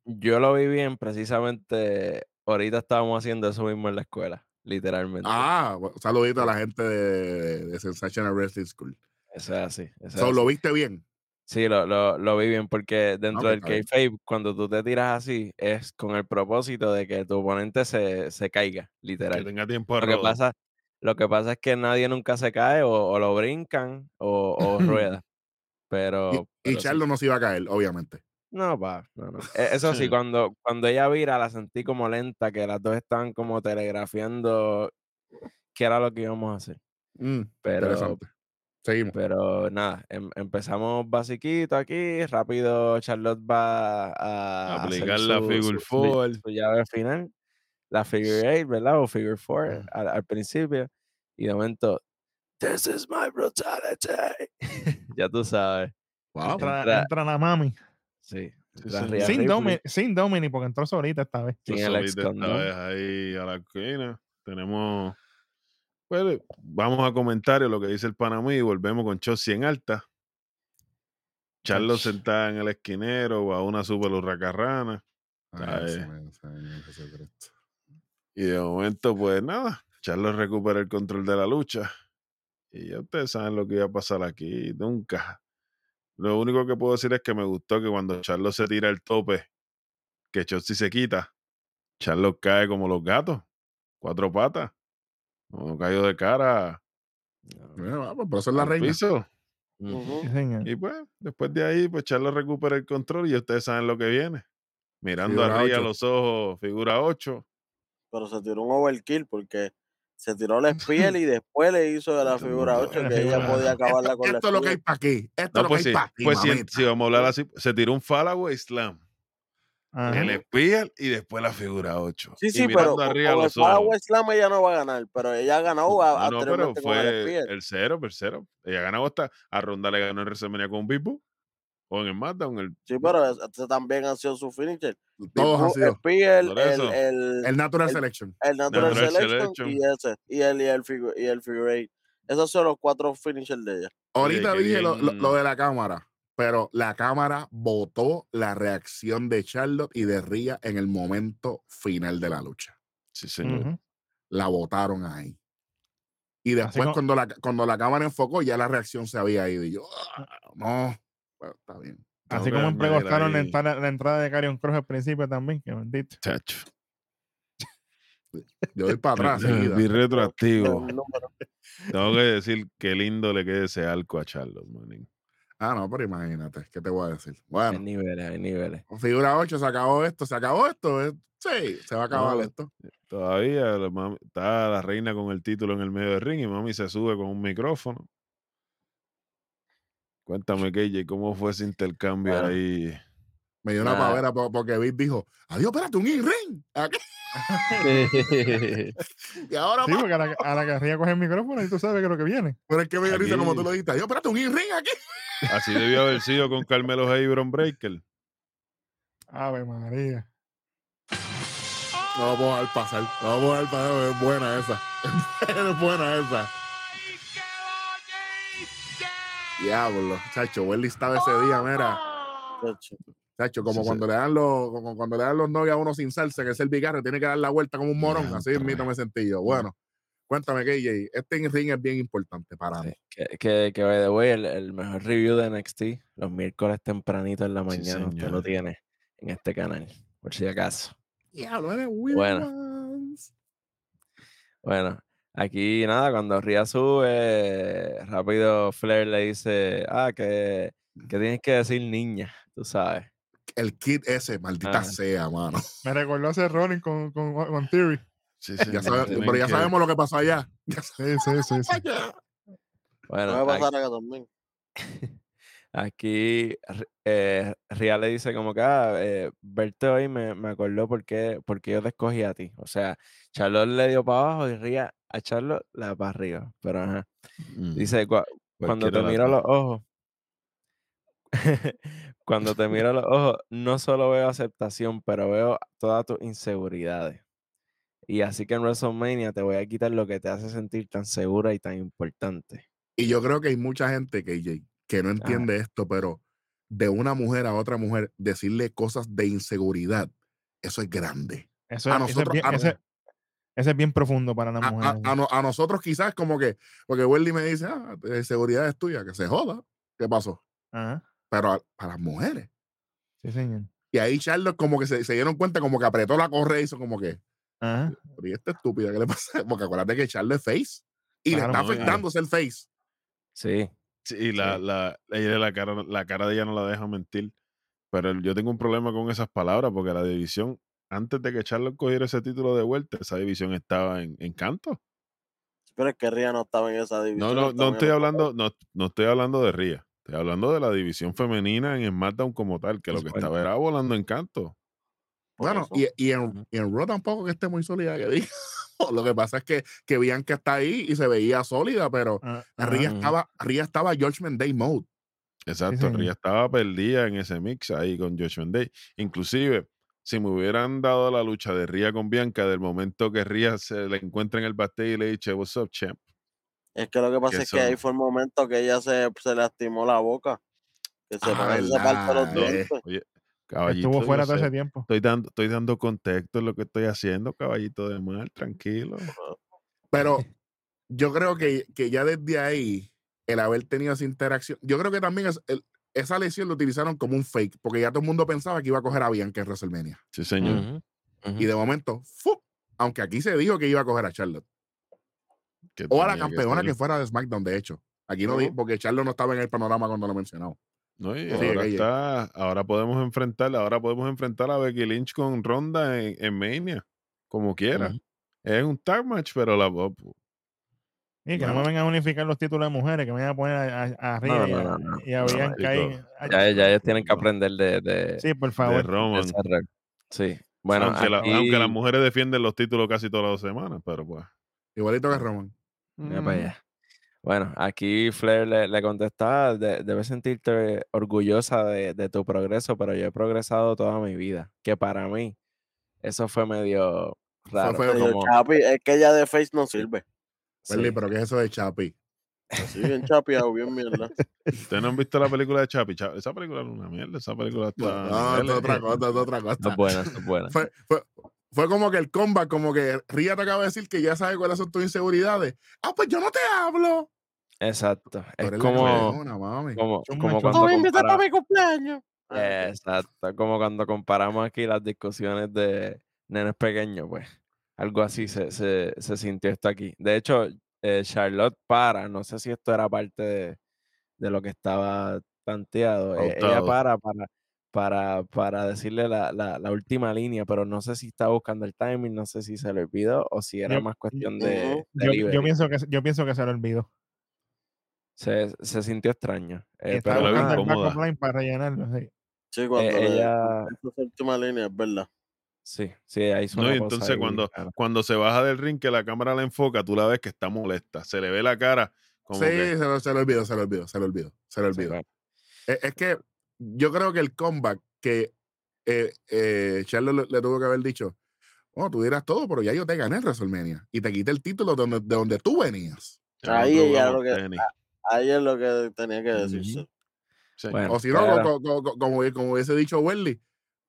yo lo vi bien precisamente. Ahorita estábamos haciendo eso mismo en la escuela, literalmente. Ah, saludito a la gente de, de Sensational Wrestling School. Eso es así. eso es So, ¿Lo así. viste bien? Sí, lo, lo, lo vi bien porque dentro pues, del kayfabe, cuando tú te tiras así, es con el propósito de que tu oponente se, se caiga, Que literal. tenga tiempo de Lo que pasa, lo que pasa es que nadie nunca se cae o, o lo brincan o, o rueda. Y, Pero, y sí. Charlotte no se iba a caer, obviamente. No, pa, no, no. E- Eso sí, cuando, cuando ella vira, la sentí como lenta, que las dos estaban como telegrafiando qué era lo que íbamos a hacer. Mm, Pero. Seguimos. pero nada, em- empezamos basiquito aquí, rápido Charlotte va a, a hacer Aplicar la su- figure su- su- four. su llave final, la figure eight, ¿verdad? O figure four al, al principio. Y de momento, This is my brutality. ya tú sabes. Wow. Entra, Entra- entra la mami. Sí. Sí, entra. Rhea Sin, Ripley, Domi- sin Domini, porque entró solita esta vez. sin el ex ahí a la esquina. Tenemos. Pues vamos a comentarios lo que dice el Panamí y volvemos con Chossi en alta. Charlo Ach. sentada en el esquinero, a una super hurracarrana. Jesucristo. Y de momento, pues nada, Charlo recupera el control de la lucha. Y ya ustedes saben lo que iba a pasar aquí. Nunca. Lo único que puedo decir es que me gustó que cuando Charlo se tira el tope, que Chossi se quita, Charlo cae como los gatos, cuatro patas. No cayó de cara No. Bueno, pues, por eso es la reina. piso. Señor. Y pues, después de ahí, pues Charlo recupera el control y ustedes saben lo que viene. Mirando Figura arriba los ojos, figura 8. Pero se tiró un overkill porque se tiró la Spiel y después le hizo de la Esto figura no- 8 la que ella podía Esto, acabarla con la esto es lo que hay para aquí. Esto No, es lo pues que hay sí, para ti, pues si, si vamos a hablar así, se tiró un Fallaway Slam, Ajá. el Spear y después la figura 8. Sí, sí, pero arriba el los. Paraguay Slam ella no va a ganar, pero ella ganó a- No, no, pero el fue Spiel. el cero, el cero. Ella ganó hasta a Ronda le ganó en WrestleMania con Big Boo, o en el SmackDown, el Sí, pero también han sido su finisher. Todos han sido. Spiel, el, el, El Natural el- Selection. el Natural, Natural Selection, Selection. y ese, y el, y el, figure, y el figure eight. Esos son los cuatro finishers de ella. Ahorita dije lo, lo- lo de la cámara, pero la cámara votó la reacción de Charlotte y de Ria en el momento final de la lucha. Sí, señor. La votaron ahí. Y después, como- cuando, la, cuando la cámara enfocó, ya la reacción se había ido. Y yo, "Ah, no, bueno, está bien. Tengo Así como empregostaron la entrada, la entrada de Carion Cross al principio también, que bendito. Chacho. Yo voy para atrás. Vi retroactivo. Tengo que decir qué lindo le queda ese arco a Charlotte, manín. Ah, no, pero imagínate, ¿qué te voy a decir? Hay Bueno, niveles, hay niveles. con figura 8 se acabó esto, se acabó esto. eh, Sí, se va a acabar No, esto. Todavía la mami- está la reina con el título en el medio del ring y mami se sube con un micrófono. Cuéntame, KJ, ¿cómo fue ese intercambio Bueno. ahí? Me dio una pavera po- porque Vic dijo, adiós, espérate, un in-ring. Y ahora Sí, porque a la, a la que Ría coge el micrófono y tú sabes que es lo que viene. Pero es que me dio risa como tú lo dijiste. Adiós, espérate, un in-ring aquí. Así debió haber sido con Carmelo Hayes y Bron Breaker. Ave María. No vamos a dejar pasar. No vamos a dejar pasar. Es buena esa. Es buena esa. Diablo, chacho, Welly estaba ese día, mira. Chacho, como Sí, sí. cuando le dan los, como cuando le dan los novios a uno sin salsa, que es el vicario, tiene que dar la vuelta como un morón. Así mismo me sentí yo. Bueno, cuéntame, KJ. Este in-ring es bien importante para mí. Que, que, que, by the way, el, el mejor review de NXT, los miércoles tempranito en la mañana, usted lo tiene en este canal, por si acaso. Diablo, eres Bueno. ones. Bueno, aquí nada, cuando Ria sube, rápido Flair le dice, ah, que, que tienes que decir niña, tú sabes. El kid ese, maldita Ah. sea, mano. Me recordó a ese Rollins con, con, con Theory. Sí, Ya señor, sabe- pero ya que- sabemos lo que pasó allá. Ya Sí, sí, sí. sí. Bueno, Puede aquí- pasar acá también. Aquí eh, Ria le dice como que ah, eh, verte hoy me, me acordó porque, porque yo te escogí a ti. O sea, Charlotte le dio para abajo y Ria a Charlotte la para arriba. Pero ajá. Mm, Dice, "Cua- cuando te miro a los ojos, cuando te miro a los ojos, no solo veo aceptación, pero veo todas tus inseguridades. Y así que en WrestleMania te voy a quitar lo que te hace sentir tan segura y tan importante. Y yo creo que hay mucha gente, KJ, que no entiende esto, pero de una mujer a otra mujer, decirle cosas de inseguridad, eso es grande. Eso, A es- ese, es nosotros- bien, a- ese- es bien profundo para las A, a- a no- a nosotros quizás como que, porque Wendy me dice, ah, la inseguridad es tuya, que se joda. ¿Qué pasó? Ajá. Pero a- para las mujeres. Sí, señor. Y ahí Charlotte como que se, se dieron cuenta, como que apretó la correa y hizo como que, Ajá. pero ¿y esta estúpida qué le pasa? Porque acuérdate que Charlotte es face. Y Claro, le está no, afectando ser face. Sí. Sí, y la, la, ella la, cara, la cara de ella no la deja mentir. Pero el- yo tengo un problema con esas palabras porque la división, antes de que Charlotte cogiera ese título de vuelta, esa división estaba en, en canto. Pero es que Ria no estaba en esa división. No, no, no en estoy el- hablando, no, no estoy hablando de Ria. Estoy hablando de la división femenina en SmackDown como tal, que lo que fuerte. estaba era volando en canto. Bueno, y, y, en, y en Raw tampoco que esté muy sólida, que diga. Lo que pasa es que, que Bianca está ahí y se veía sólida, pero Ah, Ria Ujú. estaba, Ria estaba Judgment Day mode. Exacto, señor. Ria estaba perdida en ese mix ahí con Joshua Day. Inclusive, si me hubieran dado la lucha de Ria con Bianca, del momento que Ria se le encuentra en el backstage y le dice, what's up, champ? Es que lo que pasa es que ahí fue el momento que ella se, se lastimó la boca. Que se, Ah, se partió los dientes. oye, caballito, Estuvo fuera todo sé, ese tiempo. Estoy dando, estoy dando contexto en lo que estoy haciendo, caballito de mar, tranquilo. Pero yo creo que, que ya desde ahí, el haber tenido esa interacción, yo creo que también es, el- esa lesión lo utilizaron como un fake, porque ya todo el mundo pensaba que iba a coger a Bianca en WrestleMania. Sí, señor. Ujú, ujú. Y de momento, ¡fu! aunque aquí se dijo que iba a coger a Charlotte. Que O a la que campeona que fuera de SmackDown, de hecho. Aquí no di, Ujú. porque Charlotte no estaba en el panorama cuando lo mencionamos. No, y Sí, ahora está, ahora podemos enfrentar, ahora podemos enfrentar a Becky Lynch con Ronda en, en Mania, como quiera. Es un tag match, pero la Y que no, No. me vengan a unificar los títulos de mujeres, que me vayan a poner a, a, a Rhea No, y, no, a, no, no. y a No, Bianca ahí. Ya, ya ellos tienen que No. aprender de, de, Sí, por favor. de Roman. Sí. Bueno, aunque, la- aquí, aunque las mujeres defienden los títulos casi todas las semanas, pero pues. Igualito que Roman. Mira para allá. Bueno, aquí Flair le, le contestaba, "De- debes sentirte orgullosa de, de tu progreso, pero yo he progresado toda mi vida. Que para mí, eso fue medio raro. feo, Dijo, como- Chapi, es que ella de face no sirve. Welly, sí. pero ¿qué es eso de Chapi? Así bien chapeado, bien mierda. Ustedes no han visto la película de Chapi. Cha- Esa película es una mierda. Esa película está. No, no, es otra cosa, es otra No cosa. es buena, no es buena. Fue, fue, fue como que el comeback, como que Ria te acaba de decir que ya sabe cuáles son tus inseguridades. Ah, pues yo no te hablo. Exacto. Es como, mami. como, como cuando compara- mi cumpleaños. Ah, Exacto, como cuando comparamos aquí las discusiones de nenes pequeños, pues algo así se, se, se sintió esto aquí. De hecho, eh, Charlotte para, no sé si esto era parte de, de lo que estaba planteado, eh, ella para para, para, para decirle la, la, la última línea, pero no sé si estaba buscando el timing, no sé si se le olvidó o si era Yo- más cuestión de. Yo, pienso que, yo pienso que se lo olvidó. se, se sintió extraño. eh, Estaba pero la el para rellenarlo. sí. Sí, cuando eh, ella, esa última línea, es verdad. sí, sí, ahí hizo No, y entonces ahí cuando, cuando se baja del ring, que la cámara la enfoca, tú la ves que está molesta. Se le ve la cara como Sí, que. se, lo, se lo olvidó, se lo olvidó, se lo olvidó, se lo Sí, olvidó. Es, es que yo creo que el comeback que eh, eh, Charlotte le, le tuvo que haber dicho, bueno, tú dirás todo, pero ya yo te gané en WrestleMania y te quité el título de donde, de donde tú venías. ya Ahí ella jugamos lo que-. Ahí es lo que tenía que decirse. Sí. Bueno, o si no, pero- co- co- co- como, como hubiese dicho Welly,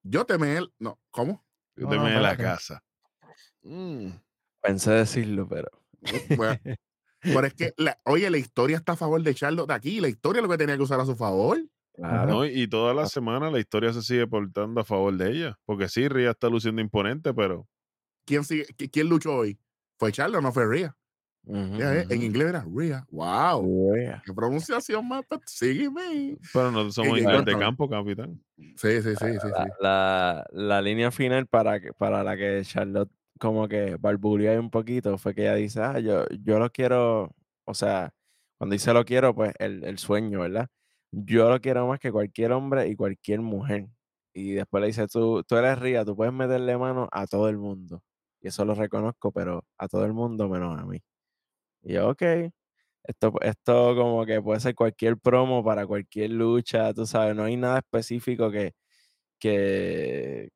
yo te me... No, ¿cómo? Yo No, te no, me en la casa. Mm. Pensé decirlo, pero. Bueno, pero es que, la- oye, la historia está a favor de Charlotte de aquí, la historia es lo que tenía que usar a su favor. Claro. No, y toda la semana la historia se sigue portando a favor de ella. Porque sí, Ria está luciendo imponente, pero ¿Quién, sigue, ¿Quién luchó hoy? ¿Fue Charlotte no fue Ya, eh, En inglés era Rhea. ¡Wow! ¡Qué pronunciación más! Pero Sígueme. pero no somos inglés de campo, capitán. Sí, sí, sí, sí. sí. La, la línea final para, que- para la que Charlotte como que barbuleó ahí un poquito fue que ella dice, ah, yo, yo lo quiero, o sea, cuando dice lo quiero, pues el, el sueño, ¿verdad? Yo lo quiero más que cualquier hombre y cualquier mujer. Y después le dice, tú, tú eres Ría, tú puedes meterle mano a todo el mundo. Y eso lo reconozco, pero a todo el mundo menos a mí. Y yo, ok. Esto, esto como que puede ser cualquier promo para cualquier lucha, tú sabes, no hay nada específico que, que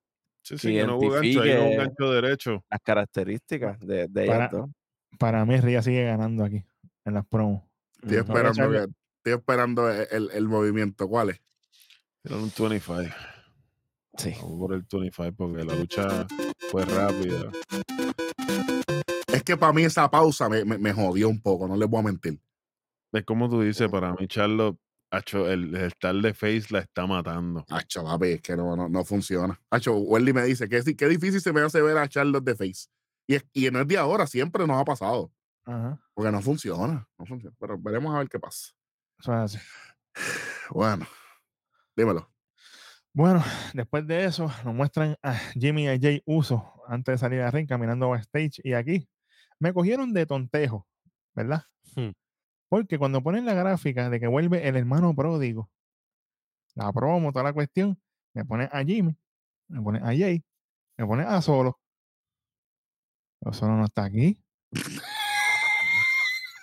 Sí, sí, que no hubo gancho, ahí no hubo gancho derecho. las características de, de ellas Para- dos. Para mí, Ria sigue ganando aquí en las promos. Estoy esperando, que- estoy esperando el, el- el movimiento. ¿Cuál es? Era un 25. Sí. Vamos por el 25 porque la lucha fue rápida. Es que para mí esa pausa me, me- me jodió un poco, no les voy a mentir. Es como tú dices, para mí, Charlo, hacho, el, el estar de face la está matando. Acho, papi, es que no, no, no funciona. Acho, Welly me dice que, sí- qué difícil se me hace ver a Charlotte de face. Y, es- y no es de ahora, siempre nos ha pasado. Ajá. Porque no funciona, no funciona. Pero veremos a ver qué pasa. Eso es así. Bueno, dímelo. Bueno, después de eso, nos muestran a Jimmy y a Jay Uso antes de salir a ring caminando backstage. Y aquí me cogieron de tontejo, ¿verdad? Hmm. Porque cuando ponen la gráfica de que vuelve el hermano pródigo, la promo, toda la cuestión, me ponen a Jimmy, me ponen a Jay, me ponen a Solo. Pero Solo no está aquí.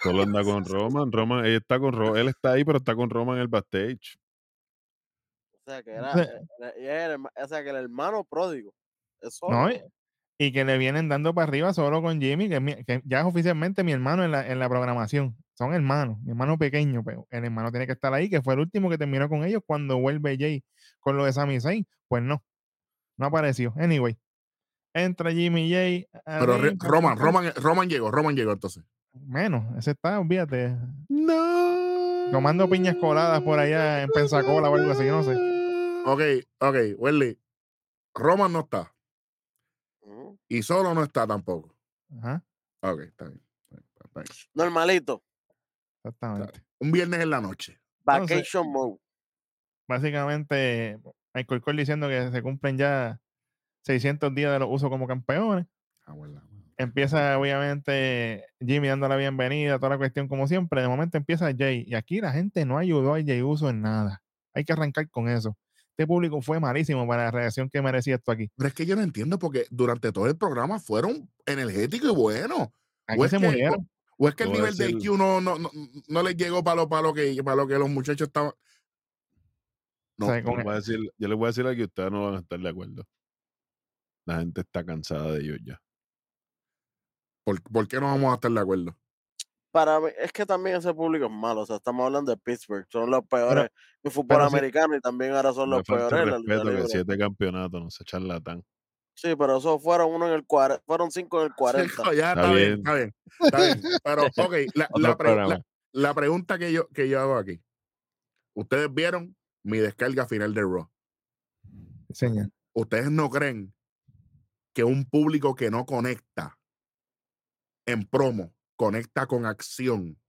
Solo anda con Roman. Roman, él está con él está ahí, pero está con Roman en el backstage. O sea, que era, eh, era- era o sea, que el hermano pródigo. Es No, y, que le vienen dando para arriba solo con Jimmy, que, es mi- que ya es oficialmente mi hermano en la, en la programación. Son hermanos, mi hermano pequeño, pero el hermano tiene que estar ahí, que fue el último que terminó con ellos cuando vuelve Jay con lo de Sami Zayn. Pues no, no apareció. Anyway, entra Jimmy y Jay. Pero Roman. Roman, Roman llegó, Roman llegó entonces. Menos, ese está, olvídate, No. tomando piñas coladas por allá en Pensacola o algo así, yo no sé. Ok, ok, Welly. Roman no está. Ujú. Y solo no está tampoco. Ajá, Ok, está bien. está. Normalito. exactamente. Un viernes en la noche. Entonces- Vacation mode. Básicamente, Michael Cole diciendo que se cumplen ya 600 días de los usos como campeones. Ah, bueno, bueno. Empieza, obviamente, Jimmy dando la bienvenida, toda la cuestión como siempre. De momento empieza Jay. Y aquí la gente no ayudó a Jay Uso en nada. Hay que arrancar con eso. Este público fue malísimo para la reacción que merecía esto aquí. Pero es que yo no entiendo porque durante todo el programa fueron energéticos y buenos. Aquí O es se que- murieron. ¿O es que el nivel de decir- IQ no, no, no, no les llegó para lo, para, lo que, para lo que los muchachos estaban? No, O sea, Yo voy a decir, yo les voy a decir a que ustedes no van a estar de acuerdo. La gente está cansada de ellos ya. ¿Por, por qué no vamos a estar de acuerdo? Para mí, es que también ese público es malo. O sea, estamos hablando de Pittsburgh. Son los peores en fútbol sí- americano y también ahora son Me los peores en la respeto que siete campeonatos, no se charlatán. Sí, pero esos fueron uno en el 40, fueron cinco en el 40. Chico, ya Está está, bien, bien. está bien, está bien. Pero, ok, la, Otro la pre- programa. la- la pregunta que yo, que yo hago aquí. Ustedes vieron mi descarga final de Raw. Señor. ¿Ustedes no creen que un público que no conecta en promo, conecta con acción?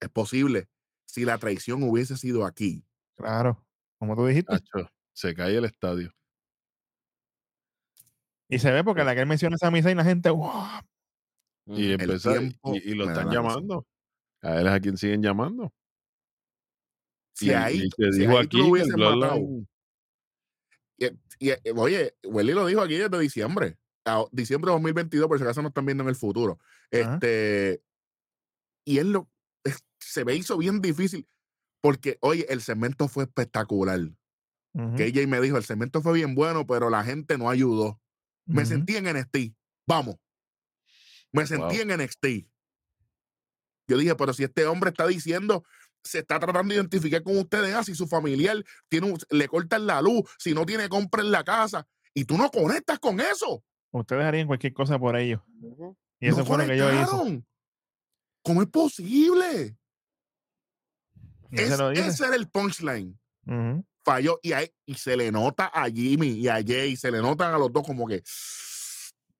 Es posible si la traición hubiese sido aquí. Claro. Como tú dijiste. Se cae el estadio. Y se ve porque la que él menciona esa misa y la gente, wow. Y Ujú. empezar, y- tiempo y, y lo están llamando. A él es a quien siguen llamando. Si y, ahí, y se si dijo ahí aquí tú lo y, eh, oye, Welly lo dijo aquí desde diciembre. A diciembre de 2022, por si acaso no están viendo en el futuro. Ajá. Este, y él lo se me hizo bien difícil porque, oye, el segmento fue espectacular. Ujú, Que ella me dijo, el segmento fue bien bueno, pero la gente no ayudó. Me ujú. sentí en NXT. Vamos. Me sentí Wow. en NXT. Yo dije, pero si este hombre está diciendo, se está tratando de identificar con ustedes, ah, si su familiar tiene un- le cortan la luz, si no tiene compra en la casa, y tú no conectas con eso. Ustedes harían cualquier cosa por ellos. Y eso no fue lo que yo hice. ¿Cómo es posible? Es- ese era el punchline. Falló y, ahí- y se le nota a Jimmy y a Jay, se le notan a los dos como que.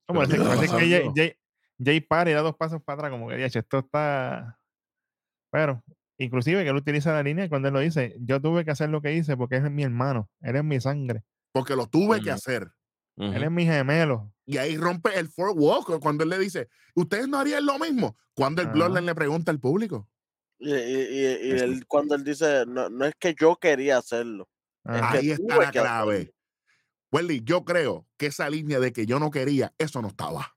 No, parece, ¿qué está parece que Jay? Jay, Jay para y da dos pasos para atrás, como que "Diache, esto está. Pero, inclusive que él utiliza la línea cuando él lo dice, yo tuve que hacer lo que hice porque él es mi hermano, él es mi sangre, Porque lo tuve que hacer. Ujú. él es mi gemelo. Y ahí rompe el fourth wall cu- cuando él le dice, ¿ustedes no harían lo mismo? Cuando el. Bloodline le pregunta al público. Y, y- y- él, cuando él dice, no, no es que yo quería hacerlo. Ahí está la clave. Welly, yo creo que esa línea de que yo no quería, eso no estaba.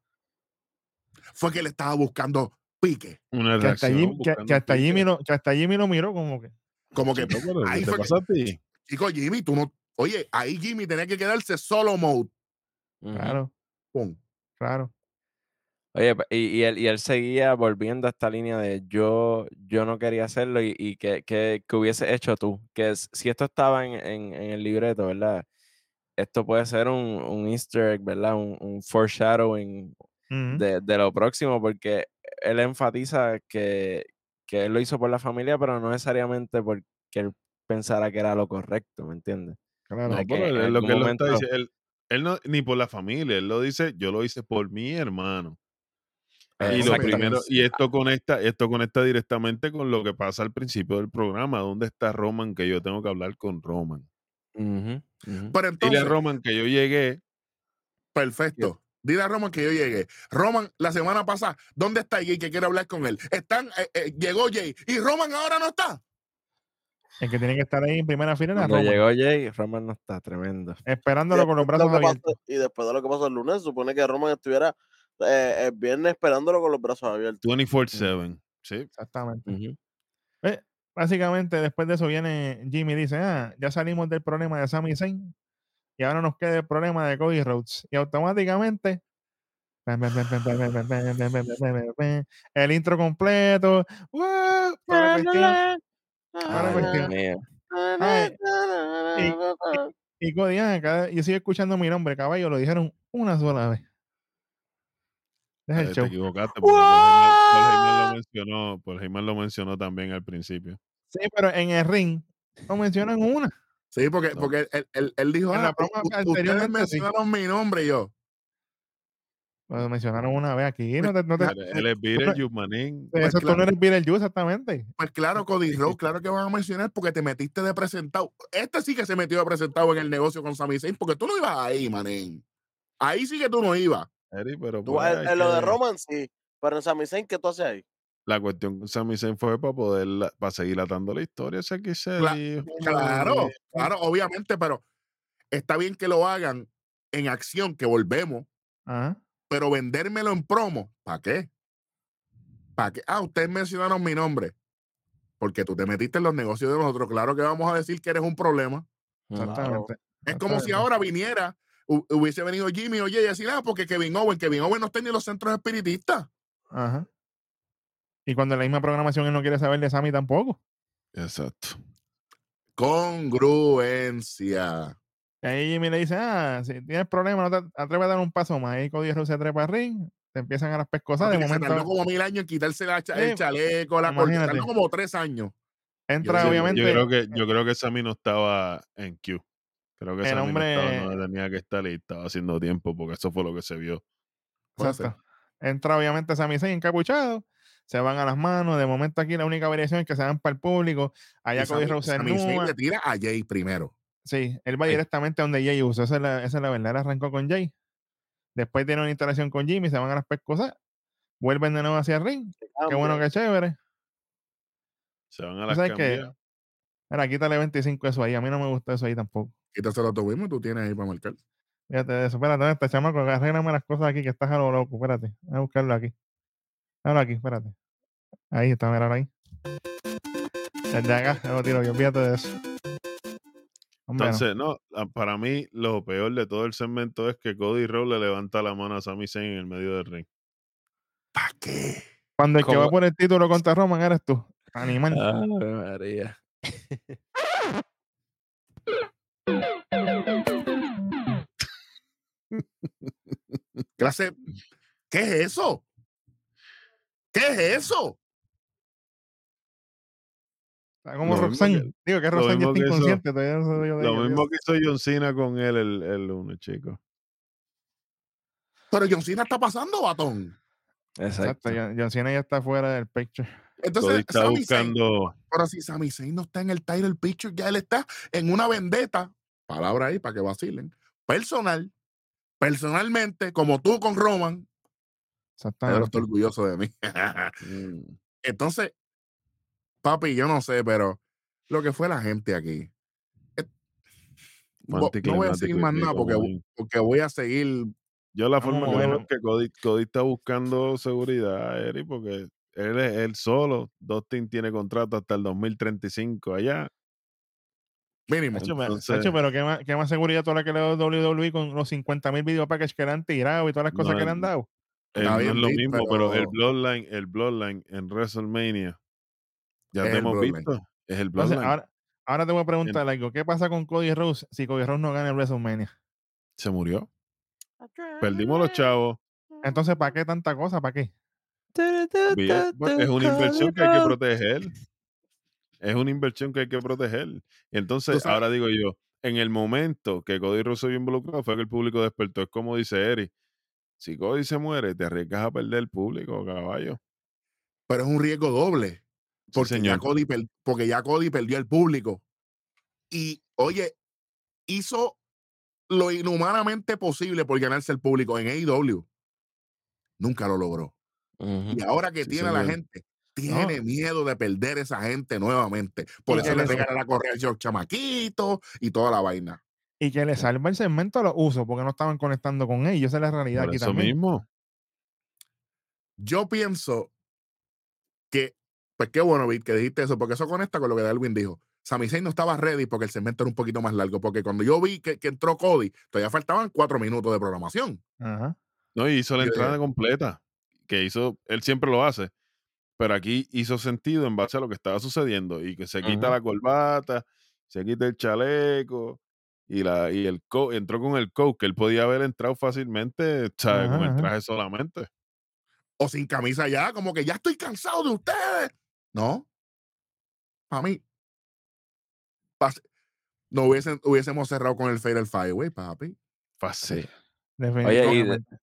Fue que él estaba buscando pique. Una Que hasta, reacción. Jim- que- hasta pique. Jimmy lo, que hasta Jimmy lo miró como que. Como que, Chico, pero ¿qué ahí fue que- pasa a ti? chico, Jimmy, tú no. Oye, ahí Jimmy tenía que quedarse solo mode. Claro, Pum. claro. Oye, y, y él, y él seguía volviendo a esta línea de yo, yo no quería hacerlo y, y que, que, que hubiese hecho tú. Que si esto estaba en, en- en el libreto, ¿verdad? Esto puede ser un, un easter egg, ¿verdad? Un, un foreshadowing de, de lo próximo, porque él enfatiza que, que él lo hizo por la familia, pero no necesariamente porque él pensara que era lo correcto, ¿me entiendes? Claro. No, que él- lo que él está diciendo, él, él no, ni por la familia, él lo dice, yo lo hice por mi hermano. Y lo primero, y esto conecta, esto conecta directamente con lo que pasa al principio del programa. ¿Dónde está Roman? Que yo tengo que hablar con Roman. Pero Dile a Roman que yo llegué. perfecto. Dile a Roman que yo llegué. Roman, la semana pasada, ¿dónde está Jay que quiere hablar con él? Están, eh, eh, llegó Jay y Roman ahora no está. El que tiene que estar ahí en primera fila era llegó Jay, Roman no está, tremendo. Esperándolo con los brazos abiertos. Y después de lo que pasó el lunes, supone que Roman estuviera eh, el viernes esperándolo con los brazos abiertos. 24-7, sí. Exactamente. Uh básicamente, después de eso viene Jimmy y dice, ah, ya salimos del problema de Sami Zayn y ahora nos queda el problema de Cody Rhodes. Y automáticamente el intro completo. La Ay, y ah, cada- yo sigo escuchando mi nombre, caballo, lo dijeron una sola vez. Deja el Eh, te show. equivocaste porque Paul Heyman, Paul Heyman lo mencionó. Paul Heyman lo mencionó también al principio. Sí, pero en el ring lo mencionan una. Sí, porque, No. porque él, él- él dijo, En la ah, ustedes anteriormente, sí. mencionaron mi nombre y yo. Lo mencionaron una vez aquí. No te, no te, Él, es Beetlejuice, manín. pues eso tú no eres Beetlejuice, exactamente. Pues claro, Cody Rhodes, claro que van a mencionar porque te metiste de presentado. Este sí que se metió de presentado en el negocio con Sami Zayn porque tú no ibas ahí, manín. Ahí sí que tú no ibas. Eri, pero Tú, pues, en, hay en lo de Roman, sí. Pero en Sami Zayn, ¿qué tú haces ahí? La cuestión con Sami Zayn fue para poder, la- para seguir atando la historia. Ese que se Cla- dijo, Claro, claro, obviamente, pero está bien que lo hagan en acción, que volvemos, Ajá. Pero vendérmelo en promo, ¿para qué? ¿Para qué? Ah, ustedes mencionaron mi nombre. Porque tú te metiste en los negocios de nosotros. Claro que vamos a decir que eres un problema. Exactamente. Es como si ahora viniera, hu- hubiese venido Jimmy oye y decir, ah, porque Kevin Owen, Kevin Owen no está ni en los centros espiritistas. Ajá. Y cuando en la misma programación él no quiere saber de Sammy tampoco. Exacto. Congruencia. Y ahí Jimmy le dice, ah, si tienes problemas, no te atreves a dar un paso más. Ahí Cody Rhodes se trepa al ring, te empiezan a las pescosas. De Porque se tardó momento como mil años en quitarse la cha- el chaleco, la corte. imagínate. Tardó como tres años. entra, Yo, obviamente, yo creo que, yo creo que Sammy no estaba en Q. Creo que El Sammy no, estaba donde tenía que estar y estaba haciendo tiempo porque eso fue lo que se vio. Exacto. Entra obviamente Sami Zayn encapuchado, se van a las manos. De momento aquí la única variación es que se van para el público. Allá Cody Rhodes se le tira a Jay primero. Sí, él va Ahí. directamente a donde Jay usa. Esa es la, esa es la verdad. Él arrancó con Jay. Después tiene una interacción con Jimmy, se van a las pescosas. Vuelven de nuevo hacia el ring. Qué bueno, qué chévere. Se van a ¿Tú las cambiar. Mira, quítale 25 eso ahí. A mí no me gusta eso ahí tampoco. Quítaselo tú mismo tú tienes ahí para marcar. Fíjate de eso. Espérate, este chamaco, arréglame las cosas aquí que estás a lo loco. Espérate. Voy a buscarlo aquí. Habla aquí, espérate. Ahí está, míralo ahí. Desde acá, lo tiro yo. Olvídate de eso. Entonces, no, a- para mí lo peor de todo el segmento es que Cody Rhodes le levanta la mano a Sami Zayn en el medio del ring. ¿Para qué? Cuando el que va por el título contra Roman eres tú. Animal. Ave María. Clase, ¿qué es eso? ¿Qué es eso? Está como Lo Roxanne. que- Digo que Roxanne ya está hizo- inconsciente. todavía no sé yo de Lo ella, mismo que hizo John Cena con él el, el lunes, chicos. Pero John Cena está pasando, batón. Exacto. Exacto. John Cena ya está fuera del picture. Entonces, está Sami Zayn, buscando. pero si Sami Zayn no está en el title picture, ya él está en una vendetta, palabra ahí para que vacilen, personal, personalmente, como tú con Roman, Exactamente. está orgulloso de mí. mm, Entonces, papi, yo no sé, pero lo que fue la gente aquí. eh, No voy a seguir más nada porque, porque voy a seguir. Yo la forma que veo que Cody, Cody está buscando seguridad, Eri, porque él es él solo. Dustin tiene contrato hasta el 2035 allá. Mínimo. Sacho, me- Entonces- pero ¿qué más, qué más seguridad toda la que le dio WWE con los 50 mil video packages que le han tirado y todas las cosas No, que le han dado? No es lo mismo, pero, el pero- Bloodline, el Bloodline en WrestleMania, ya Es te hemos Bloodline. visto, es el Entonces, Bloodline. ahora, ahora te voy a preguntar algo. ¿Qué pasa con Cody Rhodes si Cody Rhodes no gana el WrestleMania? Se murió. Perdimos los chavos. Entonces, ¿para qué tanta cosa? ¿Para qué? Bien, es una inversión que hay que proteger. Es una inversión que hay que proteger. Entonces, ahora digo yo, en el momento que Cody Rhodes se vio involucrado fue que el público despertó. Es como dice Eric, si Cody se muere, te arriesgas a perder el público, caballo. Pero es un riesgo doble. Sí, Porque, ya. Cody per- porque ya Cody perdió el público. Y, oye, hizo lo inhumanamente posible por ganarse el público en AEW. Nunca lo logró. Y ahora que Sí, tiene a la gente, tiene miedo de perder esa gente nuevamente. Por eso le le- regala la correa al George Chamaquito y toda la vaina. Y que le salva el segmento a los usos porque no estaban conectando con ellos. Esa es la realidad Por aquí eso también. mismo. Yo pienso que, pues qué bueno, Vic, que dijiste eso, porque eso conecta con lo que Darwin dijo. Sami Zayn no estaba ready porque el segmento era un poquito más largo, porque cuando yo vi que, que entró Cody, todavía faltaban cuatro minutos de programación. Ajá. No, y hizo la Yo entrada dije- completa. Que hizo, él siempre lo hace. Pero aquí hizo sentido en base a lo que estaba sucediendo. Y que se quita la corbata, se quita el chaleco. Y, la, y el co- entró con el coat, que él podía haber entrado fácilmente, ¿sabes? Con el ajá. traje solamente. O sin camisa ya, como que ya estoy cansado de ustedes. No. A mí. pas- No hubiesen, hubiésemos cerrado con el Fatal Fireway, papi. Fácil. Sí. Definitivamente.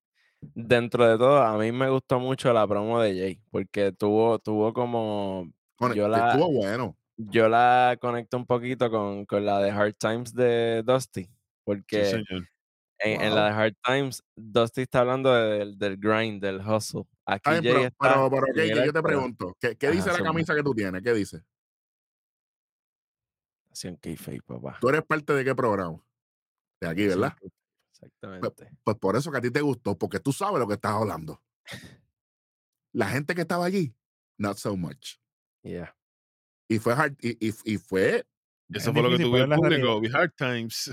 Dentro de todo, a mí me gustó mucho la promo de Jay, porque tuvo, tuvo como. Con- Yo la, Estuvo bueno. yo la conecto un poquito con, con la de Hard Times de Dusty, Sí, porque señor. en, en la de Hard Times, Dusty está hablando del, del grind, del hustle. Aquí Jay pero, está pero, pero, en ¿qué- el qué yo te pregunto, ¿qué, qué Ajá, dice la camisa que tú tienes? ¿Qué dice? Acción kayfabe, papá. ¿Tú eres parte de qué programa? De aquí, ¿verdad? Exactamente. Pues por eso que a ti te gustó, porque tú sabes lo que estás hablando. La gente que estaba allí, not so much. Yeah. Y fue hard, y, y, y fue. Eso Es fue lo que pero el público. We hard times.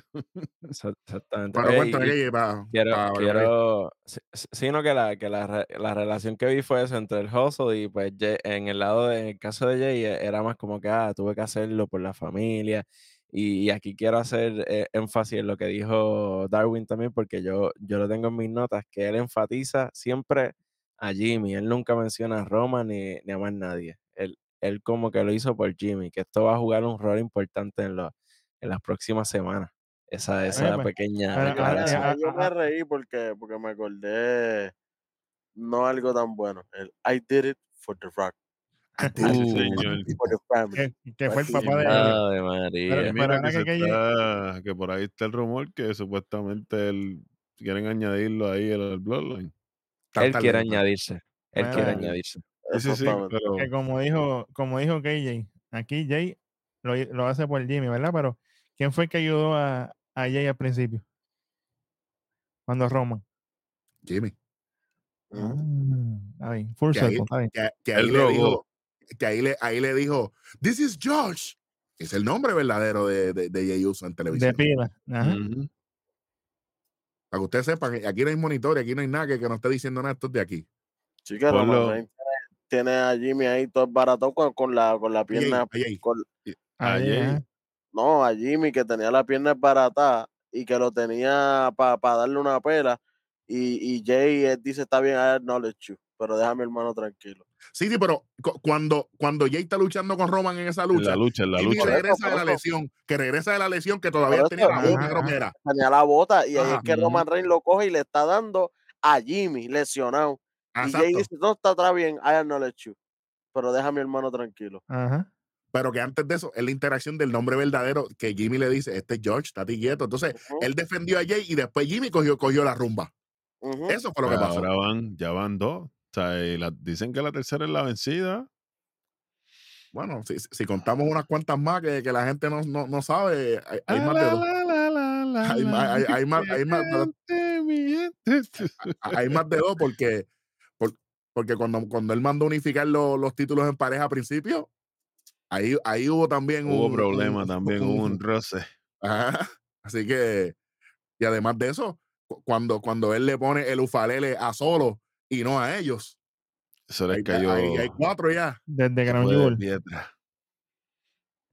Exa- Exactamente. Pero que para, Quiero, para- quiero, sino que la, que la, la relación que vi fue eso entre el hustle y pues Jay- en el lado de, en el caso de Jay era más como que ah, tuve que hacerlo por la familia y, y aquí quiero hacer eh, énfasis en lo que dijo Darwin también porque yo, yo lo tengo en mis notas que él enfatiza siempre a Jimmy, él nunca menciona a Roma ni, ni a más nadie, él, como que lo hizo por Jimmy, que esto va a jugar un rol importante en, los en las próximas semanas. Esa, esa pues, pequeña ah, declaración. eh, yo ah, me ah. reí porque, porque me acordé no algo tan bueno. El I did it for the rock, family. Que, que fue el Pues sí, papá de María. Pero mira que, por ahí está el rumor que supuestamente él quieren añadirlo ahí al, Bloodline. Él quiere añadirse. Él quiere añadirse. Sí, sí, sí, Exactamente. pero que como dijo, como dijo KJ, aquí Jay lo, lo hace por Jimmy, ¿verdad? Pero ¿quién fue el que ayudó a, a Jay al principio? Cuando Roman. Jimmy. Ah, está bien. Full Que ahí, circle, bien. que, que ahí le dijo, que ahí le, ahí le dijo, This is George. Es el nombre verdadero de, de, de Jey Uso en De televisión. pila. Ajá. ujú, Para que ustedes sepan, que aquí no hay monitor, aquí no hay nada que, que nos esté diciendo nada, esto es de aquí. Sí que Roman tiene, a Jimmy ahí todo barato con, con la, con la pierna. con- Jay. ajá. no, a Jimmy que tenía la pierna barata y que lo tenía para darle una pela. Y, y Jay dice: Está bien, I acknowledge you, pero mi hermano tranquilo. Sí, sí, pero cu- cuando, cuando Jay está luchando con Roman en esa en lucha, la lucha, en la lucha. Regresa de la lesión, que regresa de la lesión que todavía tenía la bota, Ajá, creo que ajá. era. Tenía la bota y ahí es que Roman Reigns lo coge y le está dando a Jimmy lesionado. Y Jay dice: No, está, está bien, I acknowledge you, pero deja a mi hermano tranquilo. Ajá. Pero que antes de eso, es la interacción del nombre verdadero que Jimmy le dice, este es George, está quieto. Entonces, él defendió a Jay y después Jimmy cogió, cogió la rumba. Eso fue lo que pasó. ahora van, ya van dos. O sea, y la- dicen que la tercera es la vencida. Bueno, si, si contamos unas cuantas más que, que la gente no, no, no sabe, hay, hay más de dos. Hay más- la, hay- hay más- mi hay más- gente, mi gente. Hay más de dos porque, por- porque cuando, cuando él mandó unificar lo- los títulos en pareja a principio, ahí, ahí hubo también Hubo un, problema un- también, hubo un un- roce. Ajá. Así que, y además de eso, cu- cuando, cuando él le pone el ufalele a solo y no a ellos, Eso les ahí, cayó ahí hay cuatro ya. Desde de Jewel. piedra.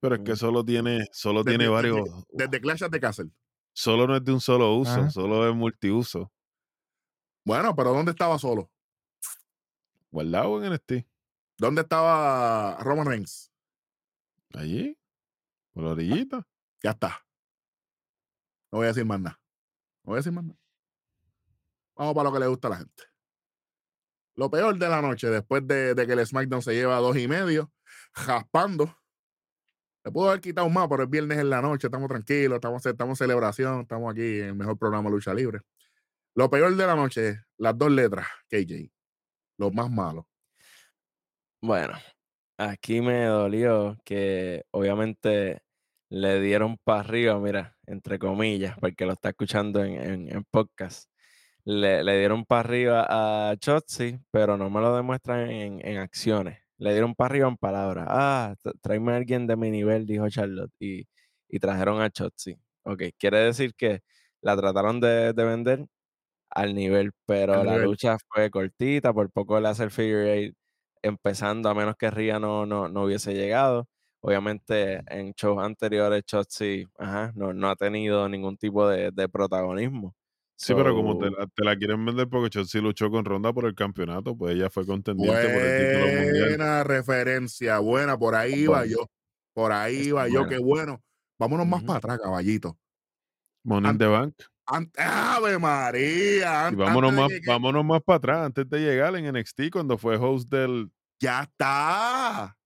Pero es que Mm. solo tiene, solo Desde- tiene desde- varios. Desde Clash of the Castle. Solo no es de un solo uso, Ajá. solo es multiuso. Bueno, pero ¿dónde estaba solo? Guardado en NXT. ¿Dónde estaba Roman Reigns? Allí, por la orillita. Ya está. No voy a decir más nada. No voy a decir más nada. Vamos para lo que le gusta a la gente. Lo peor de la noche, después de, de que el SmackDown se lleva a dos y medio, jaspando. Se pudo haber quitado más, pero es viernes en la noche, estamos tranquilos, estamos, estamos en celebración, estamos aquí en el mejor programa de lucha libre. Lo peor de la noche, las dos letras, KJ. Lo más malo. Bueno, aquí me dolió que obviamente le dieron para arriba, mira, entre comillas, porque lo está escuchando en, en- podcast. Le, le dieron para arriba a Chotzi, pero no me lo demuestran en, en acciones. Le dieron para arriba en palabras. Ah, tráeme a alguien de mi nivel, dijo Charlotte. Y, y trajeron a Chotzi. Ok, quiere decir que la trataron de, de vender al nivel, pero Al la nivel. lucha fue cortita, por poco le hace el figure eight empezando, a menos que Ria no, no, no hubiese llegado. Obviamente en shows anteriores Chotzi ajá, no, no ha tenido ningún tipo de, de protagonismo. Sí, pero como te la, te la quieren vender porque Chelsea luchó con Ronda por el campeonato, pues ella fue contendiente por el título mundial. Buena referencia, buena, por ahí Bueno. yo. Por ahí iba yo, qué bueno. Vámonos más para atrás, caballito. Money in An- the Bank. An- ¡Ave María! Y vámonos antes más, vámonos más para atrás, antes de llegar en NXT, cuando fue host del. Ya está.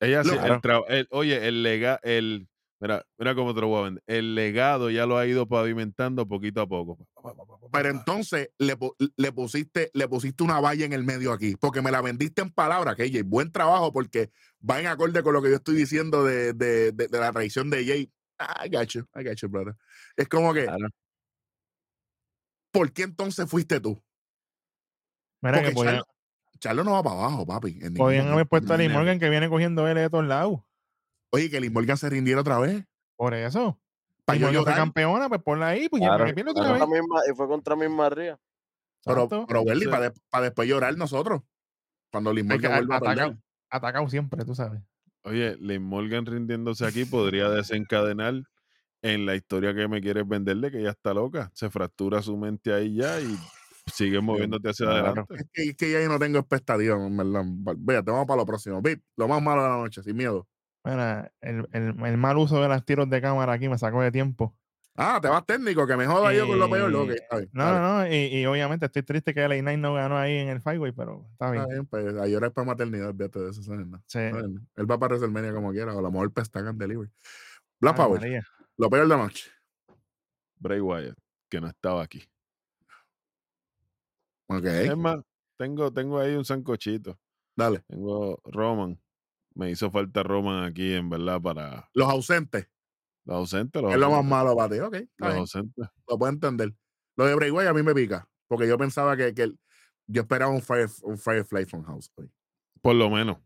Ella sí, el el- oye, el lega, el. Mira, mira cómo te lo voy a vender. El legado ya lo ha ido pavimentando poquito a poco. Pero entonces le, le pusiste, le pusiste una valla en el medio aquí, porque me la vendiste en palabras, que Jay, buen trabajo, porque va en acorde con lo que yo estoy diciendo de, de, de- de la traición de Jay. I got you, I got you, brother. Es como que, Claro. ¿por qué entonces fuiste tú? Mira que podían, Charlo, Charlo no va para abajo, papi. podían haber puesto a Lee. Morgan que viene cogiendo L de todos lados. Oye, que Liz Morgan se rindiera otra vez. Por eso. Para Lee yo Morgan fue campeona, pues ponla ahí, pues ya Claro, pierda otra claro. vez. Misma- y fue contra misma Ría. Pero, pero Welly, Sí. para, después llorar nosotros. Cuando Liz Morgan vuelva atacado, atacado siempre, tú sabes. Oye, Liz Morgan rindiéndose aquí podría desencadenar en la historia que me quieres venderle, que ella está loca. Se fractura su mente ahí ya y sigue moviéndote hacia claro. adelante. Es que, es que ya yo no tengo expectativa, en verdad. Véate, vamos para lo próximo. Lo más malo de la noche, sin miedo. Mira, el, el- el mal uso de los tiros de cámara aquí me sacó de tiempo. Ah, te vas técnico, que me joda yo con lo peor. Ok, Eh, está bien. No, no, no. Y, y obviamente estoy triste que LA Knight no ganó ahí en el Fireway, pero está bien. Está bien, pues a llorar para maternidad, fíjate de eso. ¿sabes? No, Sí. Él va para WrestleMania como quiera, o a lo mejor Pestagan Delivery. Black Ave Power, María. Lo peor de la noche. Bray Wyatt, que no estaba aquí. Ok, Es más, tengo, tengo ahí un sancochito. dale. Tengo Roman. Me hizo falta Roman aquí, en verdad, para Los ausentes, los ausentes. Los es lo más malo para ti. Ok, Los bien. ausentes. Lo puedo entender. Lo de Bray Wyatt a mí me pica, porque yo pensaba que, que yo esperaba un, fire, un Firefly from House hoy. Por lo menos.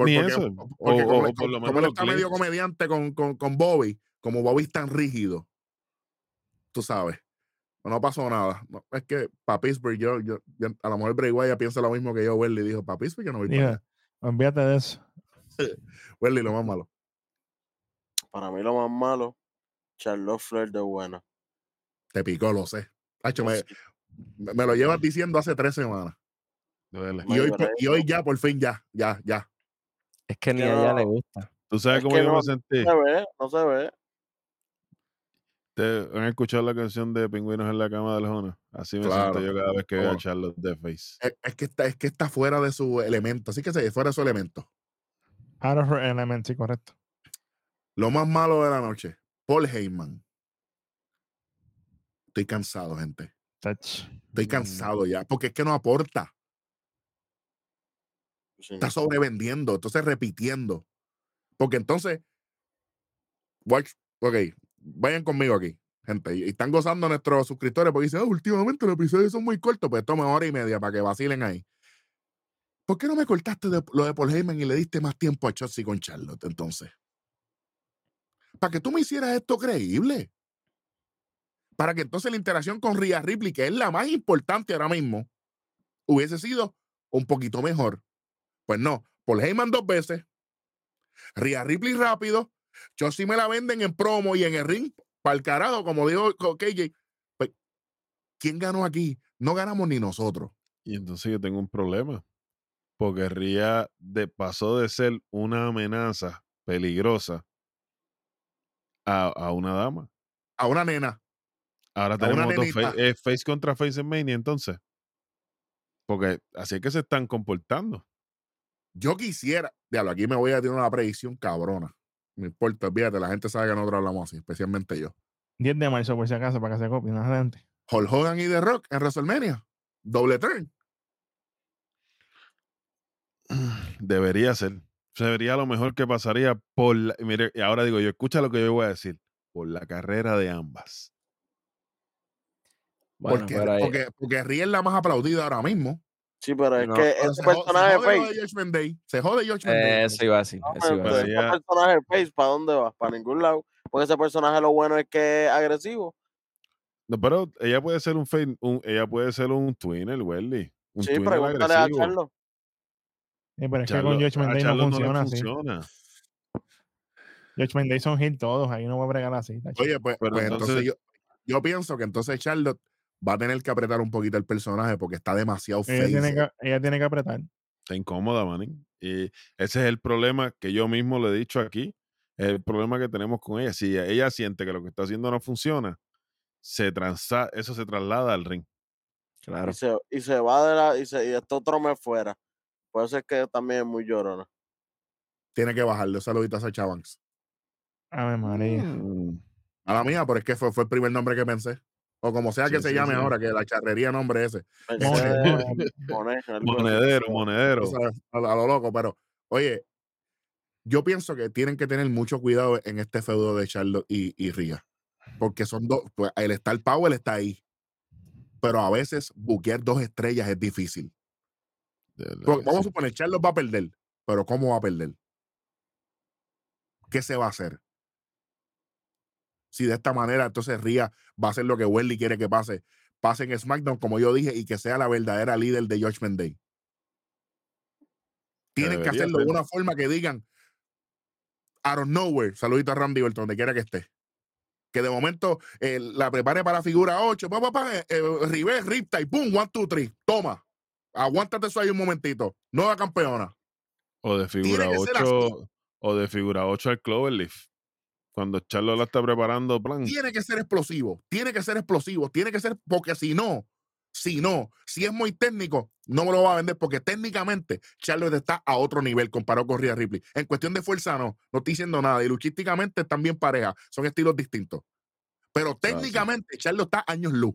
Por- Ni porque, eso, porque o- como, o por lo como menos él está medio comediante con, con, con Bobby, como Bobby es tan rígido, tú sabes, no pasó nada. No, es que para Pittsburgh, yo, yo, yo- a lo mejor Bray Wyatt piensa lo mismo que yo, Welly dijo, para Pittsburgh yo no voy para Diga, allá. olvídate de eso. Welly, lo más malo. Para mí lo más malo, Charlotte Flair de buena. Te picó, lo sé. Hacho, me, me- me lo llevas diciendo hace tres semanas. Duele. Y hoy, y hoy ya, por fin, ya, ya, ya. Es que ni a ella le gusta. ¿Tú sabes Es cómo yo no- me sentí? No se ve, no se ve. ¿Te han escuchado la canción de Pingüinos en la cama de Jona? Así me Claro. siento yo cada vez que veo a. Charlotte de Face. Es, es que está, es que está fuera de su elemento. Así que se fuera de su elemento. Out of her element, sí, correcto. Lo más malo de la noche, Paul Heyman. Estoy cansado, gente. Touch. Estoy Mm. cansado ya, porque es que no aporta. Está sobrevendiendo, entonces repitiendo. Porque entonces, watch, ok, vayan conmigo aquí, gente. Y están gozando nuestros suscriptores porque dicen, "Ah, últimamente los episodios son muy cortos, pues toma hora y media para que vacilen ahí. ¿Por qué no me cortaste de- lo de Paul Heyman y le diste más tiempo a Chelsea con Charlotte entonces? Para que tú me hicieras esto creíble. Para que entonces la interacción con Rhea Ripley, que es la más importante ahora mismo, hubiese sido un poquito mejor. Pues no, Paul Heyman dos veces, Rhea Ripley rápido, Chelsea me la venden en promo y en el ring, para el carajo, como dijo KJ. Pues, ¿Quién ganó aquí? No ganamos ni nosotros. Y entonces yo tengo un problema. Porque Ria de, pasó de ser una amenaza peligrosa a, a una dama. A una nena. Ahora tenemos nenita. face, eh, face contra face en Mania entonces. Porque así es que se están comportando. Yo quisiera, diablo, aquí me voy a tirar una predicción cabrona. No importa, olvídate, la gente sabe que nosotros hablamos así, especialmente yo. 10 de marzo, por si acaso, para que se copien adelante. Hulk Hogan y The Rock en WrestleMania. Doble turn. Debería ser. Sería lo mejor que pasaría por la, mire, y ahora digo yo, escucha lo que yo voy a decir, por la carrera de ambas. Bueno, porque, porque, porque es la más aplaudida ahora mismo. Sí, pero es No, que ese se, jo- se personaje jode face. de Judgment Day. Se jode Judgment Day. eso iba a decir, No, eso iba a decir. ese personaje face, ¿para dónde vas? Para ningún lado. Porque ese personaje lo bueno es que es agresivo. No, pero ella puede ser un, fe- un ella puede ser un twinner, Welly. Un Sí, pregúntale a agresivo. Charlo. Sí, pero es que con Judgment a Day no funciona así. funciona. Judgment Day son hit todos, ahí no va a bregar así. Oye, pues, pues entonces, entonces- yo, yo pienso que entonces Charlotte va a tener que apretar un poquito el personaje porque está demasiado ella, tiene face. que, ella tiene que apretar. Está incómoda, Manning. Y ese es el problema que yo mismo le he dicho aquí. El problema que tenemos con ella. Si ella siente que lo que está haciendo no funciona, se transa eso se traslada al ring. Claro. Y se, y se va de la. Y, se, y este otro me fuera. Por eso es que también es muy llorona. Tiene que bajarle. Saludito a Sacha Banks. Ave María. Mm, A la mía, pero es que fue, fue el primer nombre que pensé. O como sea que Sí, se sí, llame sí. ahora, que la charrería nombre ese. Algo así. Monedero, Tú monedero. sabes, a, a lo loco, pero oye, yo pienso que tienen que tener mucho cuidado en este feudo de Charlotte y, y Ria. Porque son dos, pues el Star Power está ahí. Pero a veces buquear dos estrellas es difícil. Porque vamos a suponer, Charlotte va a perder, pero ¿cómo va a perder? ¿Qué se va a hacer? Si de esta manera, entonces Ria va a hacer lo que Welly quiere que pase. Pase en SmackDown, como yo dije, y que sea la verdadera líder de Judgment Day. Tienen que hacerlo de ser. una forma que digan, out of nowhere, saludito a Randy Orton, donde quiera que esté. Que de momento eh, la prepare para figura 8, pa, pa, pa, eh, eh, ripta y pum, one, two, three, toma. Aguántate eso ahí un momentito. Nueva campeona. O de figura que ser así. 8 o de figura 8 al Cloverleaf. Cuando Charlo la está preparando, plan. Tiene que ser explosivo, tiene que ser explosivo, tiene que ser, porque si no, si no, si es muy técnico, no me lo va a vender porque técnicamente Charlotte está a otro nivel comparado con Rhea Ripley. En cuestión de fuerza, no, no estoy diciendo nada. Y luchísticamente están bien parejas, son estilos distintos. Pero técnicamente Charlotte está años luz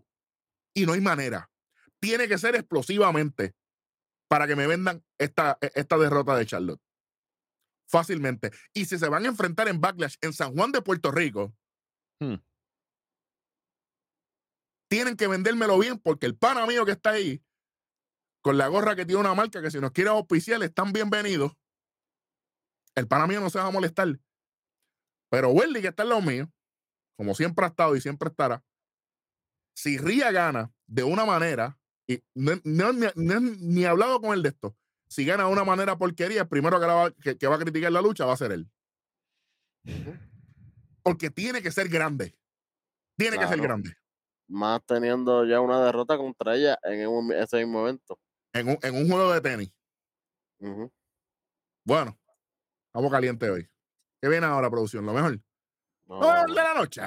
y no hay manera. Tiene que ser explosivamente para que me vendan esta, e- esta derrota de Charlotte. Fácilmente. Y si se van a enfrentar en Backlash en San Juan de Puerto Rico, Hmm. tienen que vendérmelo bien porque el pana mío que está ahí, con la gorra que tiene una marca que si nos quiere auspiciar, están bienvenidos. El pana mío no se va a molestar. Pero Welly, que está en lo mío, como siempre ha estado y siempre estará, si Ria gana de una manera, y no, no- ni, no- ni he hablado con él de esto, si gana de una manera porquería, el primero que, va, que- que va a criticar la lucha va a ser él. Porque tiene que ser grande. Tiene que ser grande. Más teniendo ya una derrota contra ella en un- ese mismo evento. En un, en un juego de tenis. Bueno, vamos caliente hoy. ¿Qué viene ahora, producción? Lo mejor. No, de la noche.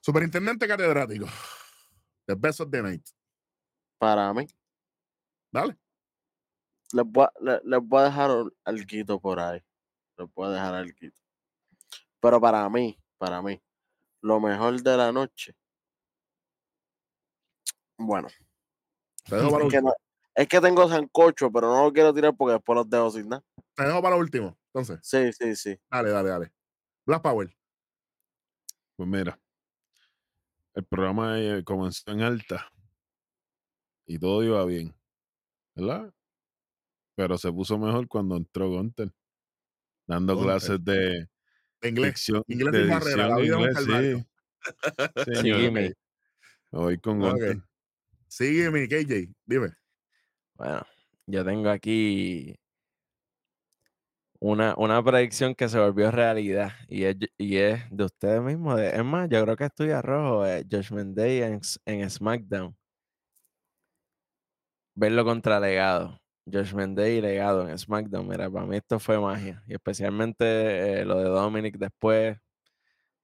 Superintendente catedrático. The best of the night. para mí, Dale. Les voy, a, le- les voy a dejar algo por ahí. Les voy a dejar algo. Pero para mí, para mí, lo mejor de la noche. Bueno, Te dejo para lo es que, último. no- es que tengo sancocho, pero no lo quiero tirar porque después los dejo sin nada. Te dejo para lo último. Entonces, Sí, sí, sí. dale, dale, dale. Black Power. Pues mira, el programa eh, comenzó en alta y todo iba bien, ¿verdad? Pero se puso mejor cuando entró Gunter, dando clases de De inglés. dicción, Inglés de barrera, la vida un inglés, sí. Sí, Señor, mi- me voy con Ok. Gunter. Sígueme, KJ. Dime. Bueno, yo tengo aquí una, una predicción que se volvió realidad y es, y es de ustedes mismos. de- es más, yo creo que estoy a rojo. eh, Judgment Day en, en SmackDown. Verlo contra Legado. Judgment Day y Legado en SmackDown. Mira, para mí esto fue magia. Y especialmente eh, lo de Dominic después.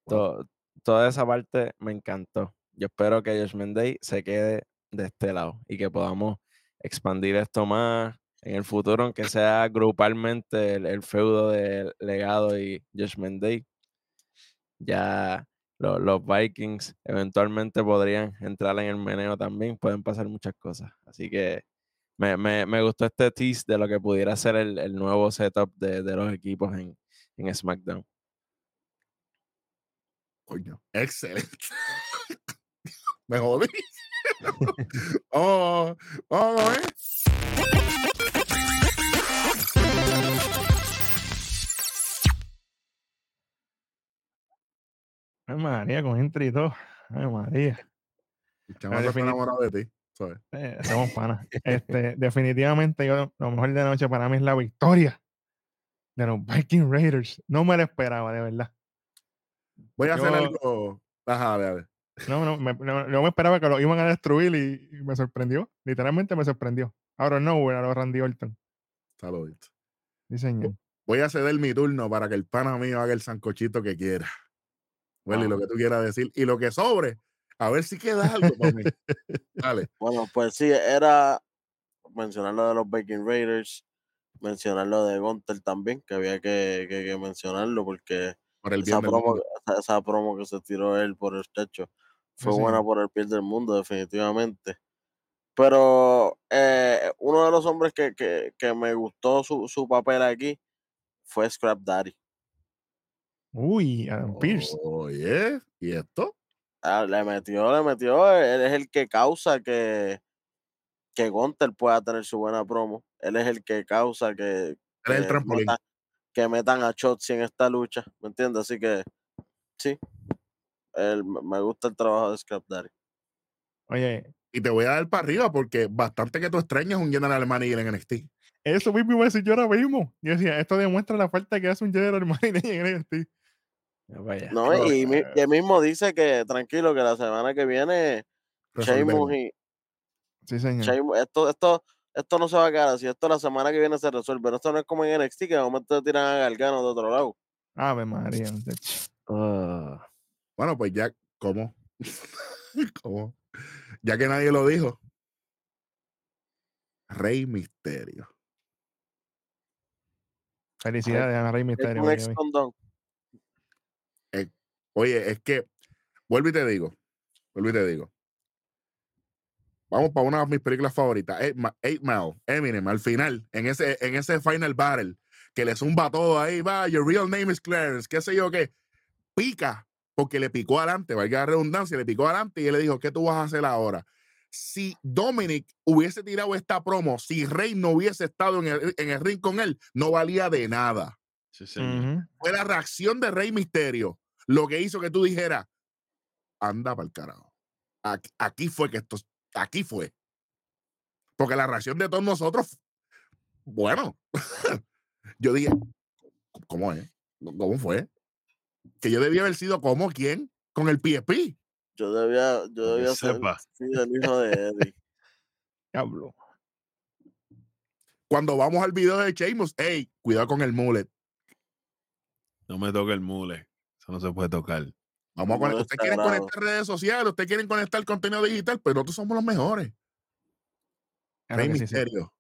to- toda esa parte me encantó. Yo espero que Judgment Day se quede de este lado y que podamos expandir esto más. en el futuro, aunque sea grupalmente el, el feudo de Legado y Judgment Day, ya lo- los Vikings eventualmente podrían entrar en el meneo también, pueden pasar muchas cosas. Así que me, me- me gustó este tease de lo que pudiera ser el, el nuevo setup de, de los equipos en, en SmackDown. Coño, excelente. Me jodí. oh, oh, eh. Ay, María, con intro y todo. Ay, María. El chamaco está enamorado de ti. ¿Sabes? Eh, somos panas. Este, definitivamente, yo, lo mejor de la noche para mí es la victoria de los Viking Raiders. No me lo esperaba, de verdad. Voy a hacer algo. Ajá. No, no, me, no, no me esperaba que lo iban a destruir y, y me sorprendió. Literalmente me sorprendió. Ahora no, a los Randy Orton. Saludito. Sí, señor. Voy a ceder mi turno para que el pana mío haga el sancochito que quiera. Willy, lo Ah. que tú quieras decir. Y lo que sobre, a ver si queda algo para mí. Dale. Bueno, pues sí, era mencionar lo de los Viking Raiders, mencionar lo de Gunter también, que había que, que- que mencionarlo porque Por el esa promo, esa, esa promo que se tiró él por el techo fue Sí, buena por el piel del mundo, definitivamente. Pero eh, uno de los hombres que, que, que me gustó su, su papel aquí fue Scrap Daddy. Uy, Adam Pierce. Oye, ¿y esto? Ah, le metió, le metió. Él es el que causa que, que Gunter pueda tener su buena promo. Él es el que causa que, Él es el que trampolín. metan, que metan a Shotzi en esta lucha. ¿Me entiendes? Así que sí. él- me gusta el trabajo de Scrap Daddy. Oye, Y te voy a dar para arriba porque bastante que tú extrañas un general manager en NXT. eso mismo iba a decir yo ahora mismo. Yo decía, esto demuestra la falta que hace un General Manager en NXT. Vaya. No, y, eh, y él mismo dice que tranquilo, que la semana que viene Sheamus y Sí, señor. Sheamus- esto, esto, esto no se va a quedar así. Esto la semana que viene se resuelve. Pero esto no es como en NXT que de momento te tiran a Gargano de otro lado. Ave María. Ah, Bueno, pues ya, ¿cómo? ¿Cómo? Ya que nadie lo dijo. Rey Misterio. Felicidades a Rey Es Mysterio. un by ex the way. condón. Oye, es que, vuelvo y te digo, vuelvo y te digo. Vamos para una de mis películas favoritas, Eight, Ma- Eight Mile, Eminem, al final, en ese, en ese final battle, que le zumba todo ahí, va, your real name is Clarence, qué sé yo qué, pica, porque le picó adelante, valga la redundancia, le picó adelante y él le dijo, ¿qué tú vas a hacer ahora? Si Dominic hubiese tirado esta promo, si Rey no hubiese estado en el, en el ring con él, no valía de nada Sí, señor. Ujú. fue la reacción de Rey Misterio lo que hizo que tú dijeras, anda para el carajo. Aquí, aquí fue que esto, aquí fue. Porque la reacción de todos nosotros, bueno, yo dije, ¿cómo es? ¿Cómo fue? Que yo debía haber sido como quién, con el PSP. Yo debía, yo que debía ser sí, el hijo de Eddie. Diablo. Cuando vamos al video de Sheamus, hey, cuidado con el mullet. No me toque el mule. Eso no se puede tocar. Vamos a conectar. Ustedes quieren conectar redes sociales, ustedes quieren conectar contenido digital, pero nosotros somos los mejores. Claro Rey que sí, sí. Misterio.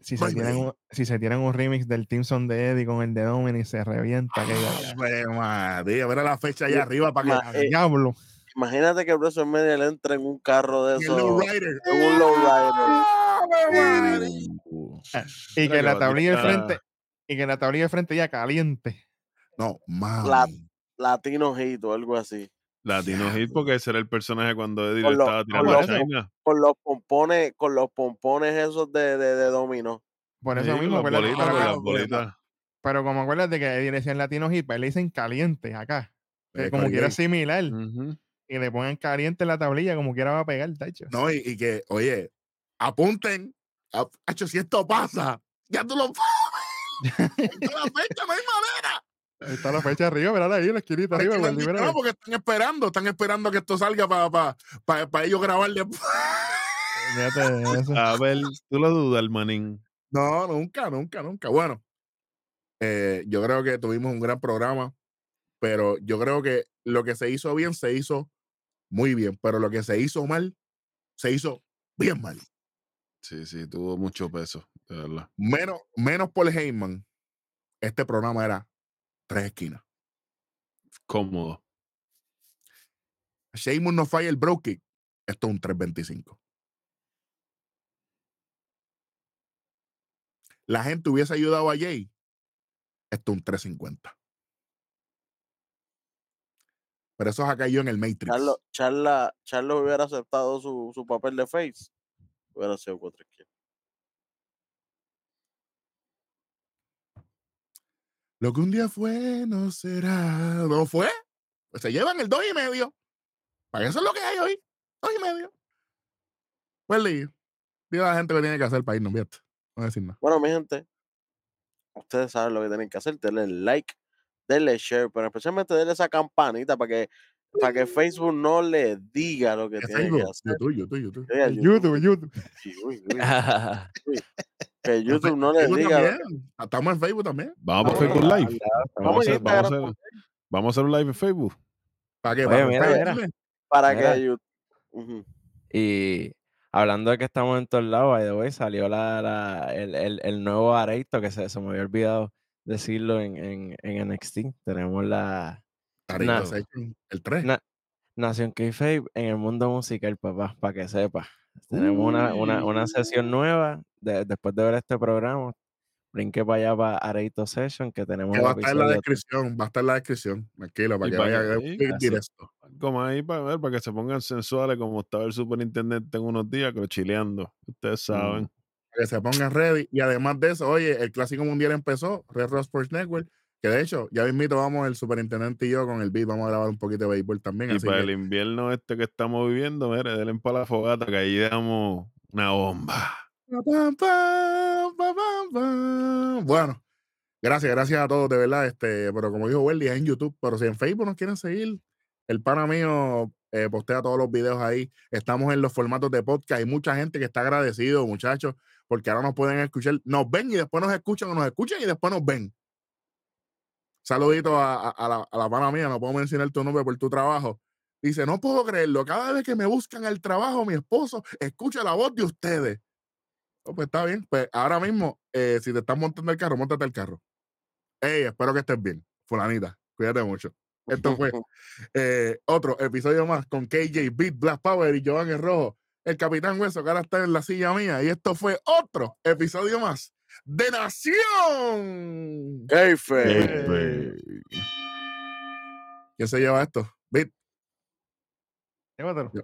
Si se, tiran un, si se tiran un remix del Team Son de Eddie con el de Dominic, se revienta aquello. Ave María, mira la fecha allá Sí, arriba para ma- que eh, Diablo. Imagínate que WrestleMania le entre en un carro de el esos. rider. En un lowrider. Uh, Y Mira que que la tablilla Batista- frente, y que la tablilla del frente ya caliente. No, mami. La- Latino Hit o algo así. Latino Hit, porque ese era el personaje cuando Eddie Con le lo- estaba con tirando lo- a China. Con los pompones, con los pompones esos de, de, de dominó. Por Sí, eso con mismo, las acuérdate- bolitas, pero, con las bolitas. pero como acuérdate que Eddie le decían latino hip, él le dicen caliente acá. Eh, como quiera similar. Y le pongan caliente en la tablilla, como quiera va a pegar, tacho. No, y, y que, oye, apunten. ap- Hacho, si esto pasa, ya tú lo sabes. La fecha, no hay manera. Ahí está la fecha arriba, verá ahí, la esquinita Es arriba. que pues, no, porque están esperando, están esperando que esto salga para pa, pa- pa ellos grabarle. Fíjate eso. A ver, tú lo dudas, manín. No, nunca, nunca, nunca. Bueno, eh, yo creo que tuvimos un gran programa, pero yo creo que lo que se hizo bien se hizo muy bien, pero lo que se hizo mal se hizo bien mal. Sí, sí, tuvo mucho peso, de verdad. Menos, menos Paul Heyman, este programa era Tres esquinas. Cómodo. Sheamus no falla el bro kick. Esto es un 325. La gente hubiese ayudado a Jay. Esto es un 350. Pero eso es acá yo en el Matrix. Charlo, Charla, hubiera aceptado su, su papel de face. Hubiera sido 4 Lo que un día fue no será. ¿No fue? Pues se llevan el dos y medio. Para eso es lo que hay hoy. Dos y medio. Pues lío. Diga a la gente que tiene que hacer para irnos, ¿viste? No voy a decir nada. Bueno, mi gente, ustedes saben lo que tienen que hacer. Denle like, denle share, pero especialmente denle esa campanita para que, para que Facebook no le diga lo que ¿Qué tiene que hacer. YouTube, YouTube, YouTube. YouTube, YouTube. Que YouTube no le Facebook diga. Estamos en Facebook también. Vamos para Vamos, Facebook Live. Vamos Vamos a, a hacer, vamos, a hacer, vamos a hacer un live en Facebook. ¿Para qué? Oye, ¿Para mira, para Mira. que YouTube. Y hablando de que estamos en todos lados, by the way, salió la, la- el, el- el nuevo Areito, que se, se me había olvidado decirlo en, en, en NXT. Tenemos la. Session, el 3. Na- Nación Kayfabe en el mundo musical, papá, para que sepa. Tenemos una, una, una sesión nueva de- después de ver este programa. Brinque para allá para Areito Session, que tenemos Que va a estar en la descripción. Va a estar en la descripción. Tranquilo, para Y que para vaya directo. Como ahí para ver, para que se pongan sensuales como estaba el superintendente en unos días, pero chileando. Ustedes saben. Para que se pongan ready. Y además de eso, oye, el Clásico Mundial empezó, Red Rock Sports Network, que de hecho, ya mismito vamos el superintendente y yo con el beat, vamos a grabar un poquito de béisbol también. Y así para que- el invierno este que estamos viviendo, mire, denle para la fogata, que ahí damos una bomba. Bueno, gracias, gracias a todos, de verdad. Este, pero como dijo Welly, es en YouTube. Pero si en Facebook nos quieren seguir, el pana mío eh, postea todos los videos ahí. Estamos en los formatos de podcast. Hay mucha gente que está agradecido, muchachos, porque ahora nos pueden escuchar. Nos ven y después nos escuchan, o nos escuchan y después nos ven. Saludito a, a- a la, a la pana mía, no puedo mencionar tu nombre por tu trabajo. Dice, no puedo creerlo. Cada vez que me buscan al trabajo, mi esposo escucha la voz de ustedes. Oh, pues está bien. Pues ahora mismo, eh, si te estás montando el carro, montate el carro. Ey, espero que estés bien. Fulanita, cuídate mucho. Esto fue eh, otro episodio más con KJ Beat, Black Power y Giovanni Rojo. El Capitán Hueso, que ahora está en la silla mía. Y esto fue otro episodio más de Nación. Kayfabe. Ey, ¿Quién se lleva esto? Beat. Llévatelo. Yo.